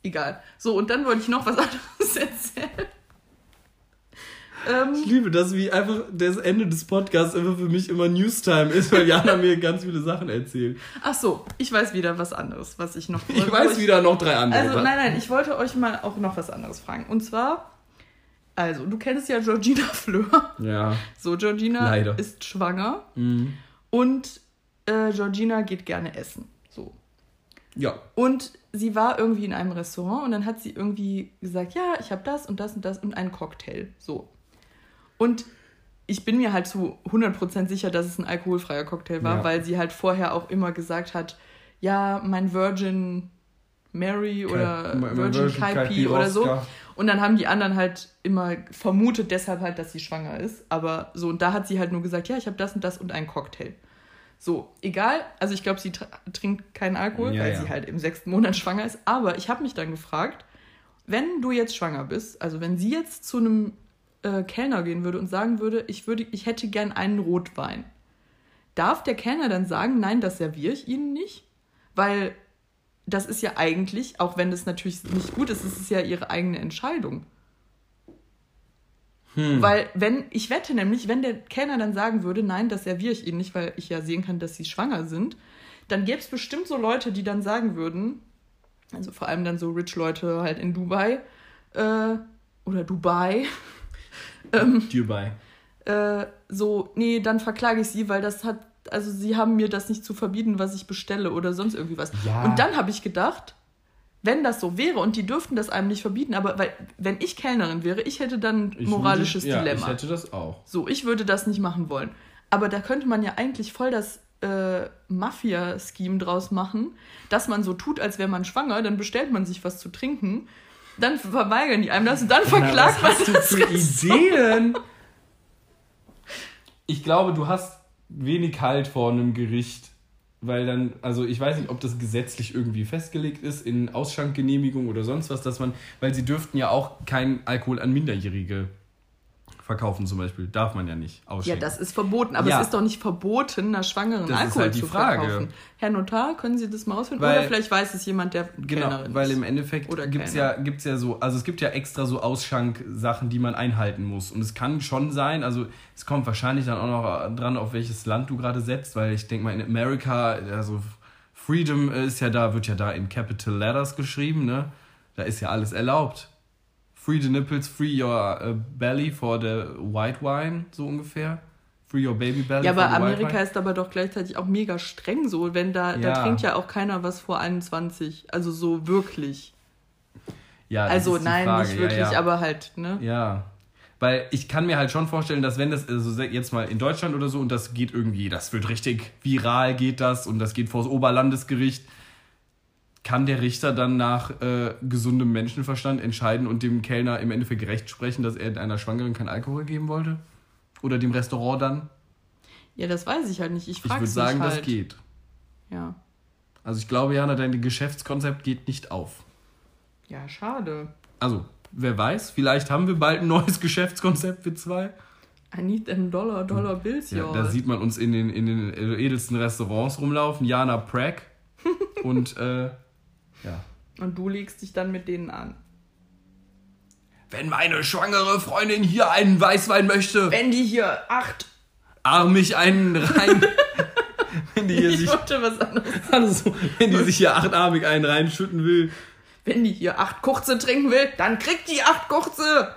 Egal. So, und dann wollte ich noch was *laughs* anderes erzählen. Ich Ähm, liebe das, wie einfach das Ende des Podcasts immer für mich immer Newstime ist, weil Jana mir ganz viele Sachen erzählt. ach so, ich weiß wieder was anderes, was ich noch. Ich weiß wieder noch drei andere. Also, nein, nein, ich wollte euch mal auch noch was anderes fragen. Und zwar, also, du kennst ja Georgina *laughs* Fleur. Ja. So, Georgina Leider. ist schwanger Mhm. und äh, Georgina geht gerne essen. So. Ja. Und sie war irgendwie in einem Restaurant und dann hat sie irgendwie gesagt, ja, ich habe das und das und das und einen Cocktail. So. Und ich bin mir halt zu 100% sicher, dass es ein alkoholfreier Cocktail war, Ja. weil sie halt vorher auch immer gesagt hat, ja, mein Virgin Mary oder mein Virgin, Virgin Kaipi oder so. Oscar. Und dann haben die anderen halt immer vermutet deshalb halt, dass sie schwanger ist. Aber so, und da hat sie halt nur gesagt, ja, ich habe das und das und einen Cocktail. So, egal. Also ich glaube, sie tr trinkt keinen Alkohol, Ja, weil ja. sie halt im sechsten Monat schwanger ist. Aber ich habe mich dann gefragt, wenn du jetzt schwanger bist, also wenn sie jetzt zu einem äh, Kellner gehen würde und sagen würde, ich, würde, ich hätte gern einen Rotwein, darf der Kellner dann sagen, nein, das serviere ich Ihnen nicht? Weil das ist ja eigentlich, auch wenn das natürlich nicht gut ist, es ist ja ihre eigene Entscheidung. Hm. Weil, wenn, ich wette nämlich, wenn der Kellner dann sagen würde, nein, das serviere ich ihnen nicht, weil ich ja sehen kann, dass sie schwanger sind, dann gäbe es bestimmt so Leute, die dann sagen würden, also vor allem dann so rich Leute halt in Dubai, äh, oder Dubai, *laughs* ähm, Dubai. äh, so, nee, dann verklage ich sie, weil das hat, also sie haben mir das nicht zu verbieten, was ich bestelle oder sonst irgendwie was. Ja. Und dann habe ich gedacht, wenn das so wäre und die dürften das einem nicht verbieten, aber weil, wenn ich Kellnerin wäre, ich hätte dann ein Ich moralisches würde, ja, Dilemma. Ich hätte das auch. So, ich würde das nicht machen wollen. Aber da könnte man ja eigentlich voll das äh, Mafia-Scheme draus machen, dass man so tut, als wäre man schwanger, dann bestellt man sich was zu trinken, dann verweigern die einem das und dann verklagt was man hast du das *laughs* für Restaurant. Ideen? Ich glaube, du hast wenig Halt vor einem Gericht, weil dann, also ich weiß nicht, ob das gesetzlich irgendwie festgelegt ist in Ausschankgenehmigung oder sonst was, dass man, weil sie dürften ja auch keinen Alkohol an Minderjährige verkaufen zum Beispiel, darf man ja nicht Ja, ausschenken. das ist verboten, aber Ja. es ist doch nicht verboten, einer Schwangeren Das ist Alkohol halt die zu Frage. verkaufen. Herr Notar, können Sie das mal ausfinden? Weil- Oder vielleicht weiß es jemand, der Genau, Kellnerin weil im Endeffekt Oder gibt es ja, gibt's ja so, also es gibt ja extra so Ausschanksachen, die man einhalten muss. Und es kann schon sein, also es kommt wahrscheinlich dann auch noch dran, auf welches Land du gerade setzt, weil ich denke mal in Amerika, also Freedom ist ja da, wird ja da in Capital Letters geschrieben, ne? Da ist ja alles erlaubt. Free the nipples, free your uh, belly for the white wine, so ungefähr. Free your baby belly Ja, aber Amerika ist aber doch gleichzeitig auch mega streng so, wenn da, da Ja. trinkt ja auch keiner was vor 21. Also so wirklich. Ja, also nein, Frage. nicht Ja, wirklich, ja. aber halt, ne? Ja. Weil ich kann mir halt schon vorstellen, dass wenn das also jetzt mal in Deutschland oder so und das geht irgendwie, das wird richtig viral, geht das und das geht vors Oberlandesgericht, kann der Richter dann nach äh, gesundem Menschenverstand entscheiden und dem Kellner im Endeffekt gerecht sprechen, dass er einer Schwangeren keinen Alkohol geben wollte? Oder dem Restaurant dann? Ja, das weiß ich halt nicht. Ich Ich frage würde mich sagen, halt. das geht. Ja. Also ich glaube, Jana, dein Geschäftskonzept geht nicht auf. ja, schade. Also, wer weiß, vielleicht haben wir bald ein neues Geschäftskonzept für zwei. I need them dollar, dollar bills, Ja, y'all. da sieht man uns in den, in den edelsten Restaurants rumlaufen. Jana Prack. *laughs* Und äh, ja. Und du legst dich dann mit denen an. Wenn meine schwangere Freundin hier einen Weißwein möchte, Wenn die hier acht. arm ich einen rein. *laughs* wenn die hier Ich sich, wollte was anderes. also, wenn die sich hier achtarmig einen reinschütten will. Wenn die hier acht Kurze trinken will, dann kriegt die acht Kurze.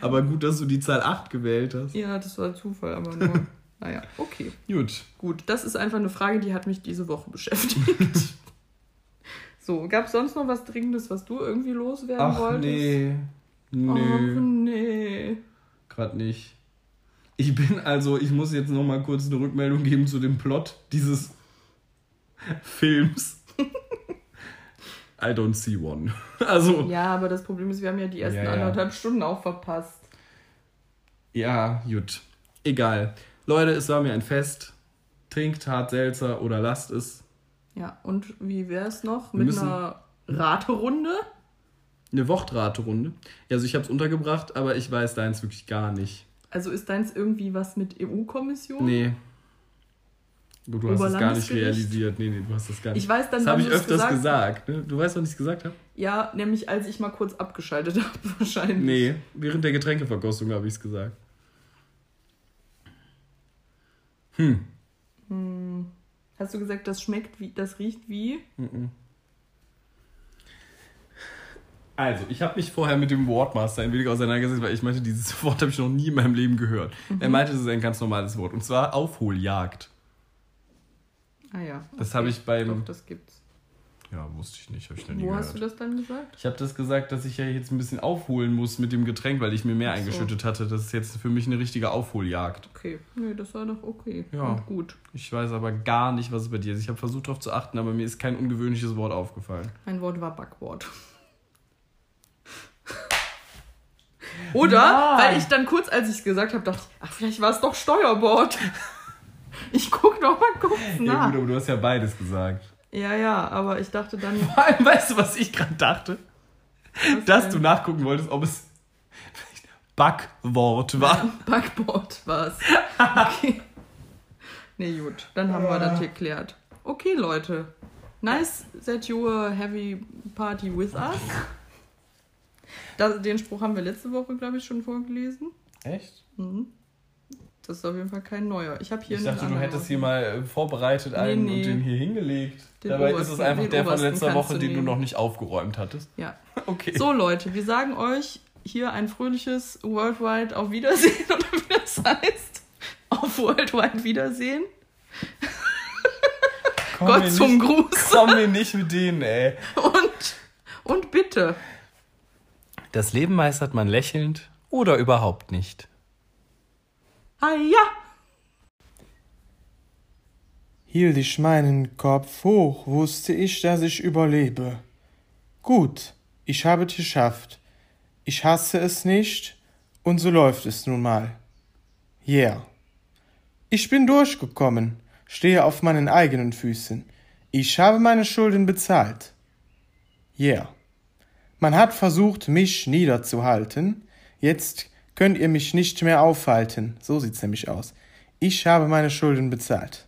Aber gut, dass du die Zahl 8 gewählt hast. Ja, das war Zufall, aber nur. *laughs* naja, okay. Gut. Gut, das ist einfach eine Frage, die hat mich diese Woche beschäftigt. *laughs* so, gab es sonst noch was Dringendes, was du irgendwie loswerden Ach wolltest? nee. Ach Nö, nee. grad nicht. Ich bin also, ich muss jetzt noch mal kurz eine Rückmeldung geben zu dem Plot dieses Films. *laughs* I don't see one. Also, Ja, aber das Problem ist, wir haben ja die ersten Ja, ja. anderthalb Stunden auch verpasst. ja, gut. Egal. Leute, es war mir ein Fest. Trinkt hart Seltzer oder lasst es. Ja, und wie wäre es noch Wir mit einer Raterunde? Eine Wortraterunde. Also ich habe es untergebracht, aber ich weiß deins wirklich gar nicht. Also ist deins irgendwie was mit EU-Kommission? Nee. Du, du hast es gar nicht realisiert. Nee, nee, du hast das gar nicht. Ich weiß dann, das habe wann ich es öfters gesagt gesagt. ne? Du weißt, was ich gesagt habe? Ja, nämlich als ich mal kurz abgeschaltet *laughs* habe, wahrscheinlich. Nee, während der Getränkeverkostung habe ich es gesagt. Hm. Hm. Hast du gesagt, das schmeckt wie, das riecht wie? Also, ich habe mich vorher mit dem Wortmaster ein wenig auseinandergesetzt, weil ich meinte, dieses *laughs* Wort habe ich noch nie in meinem Leben gehört. Er meinte, es ist ein ganz normales Wort. Und zwar Aufholjagd. Ah ja. Das habe ich beim- Doch, das gibt's. Ja, wusste ich nicht, habe ich noch nie Wo gehört. hast du das dann gesagt? Ich habe das gesagt, dass ich ja jetzt ein bisschen aufholen muss mit dem Getränk, weil ich mir mehr Ach so. eingeschüttet hatte. Das ist jetzt für mich eine richtige Aufholjagd. Okay. Nee, das war doch okay. Ja. Und gut. Ich weiß aber gar nicht, was es bei dir ist. Ich habe versucht darauf zu achten, aber mir ist kein ungewöhnliches Wort aufgefallen. Mein Wort war Backwort. *laughs* Oder, Nein. weil ich dann kurz, als ich es gesagt habe, dachte, ach, vielleicht war es doch Steuerbord. *laughs* Ich guck noch mal kurz Ja, nach. gut, aber du hast ja beides gesagt. Ja, ja, aber ich dachte dann, *laughs* Vor allem, weißt du, was ich gerade dachte? was Dass denn? du nachgucken wolltest, ob es Backwort war. *laughs* Backboard war's. Okay. Nee, gut, dann haben wir das geklärt. Okay, Leute. Nice that you were heavy party with us. Das, den Spruch haben wir letzte Woche, glaube ich, schon vorgelesen. Echt? Mhm. Das ist auf jeden Fall kein neuer. Ich habe hier Ich dachte, du hättest hier mal äh, vorbereitet einen nee. und den hier hingelegt. Den Dabei ist obersten- es einfach der von letzter Woche, du den du nehmen. noch nicht aufgeräumt hattest. Ja. *laughs* Okay. So, Leute, wir sagen euch hier ein fröhliches Worldwide auf Wiedersehen *laughs* oder wie das heißt. Auf Worldwide Wiedersehen. *laughs* Komm Gott zum nicht, Gruß. Komm mir nicht mit denen, ey. Und Und bitte. Das Leben meistert man lächelnd oder überhaupt nicht. Ah ja. Hielt ich meinen Kopf hoch, wusste ich, dass ich überlebe. Gut, ich habe es geschafft. Ich hasse es nicht, und so läuft es nun mal. Yeah. Ich bin durchgekommen, stehe auf meinen eigenen Füßen. Ich habe meine Schulden bezahlt. Yeah. Man hat versucht, mich niederzuhalten. Jetzt könnt ihr mich nicht mehr aufhalten. So sieht's nämlich aus. Ich habe meine Schulden bezahlt.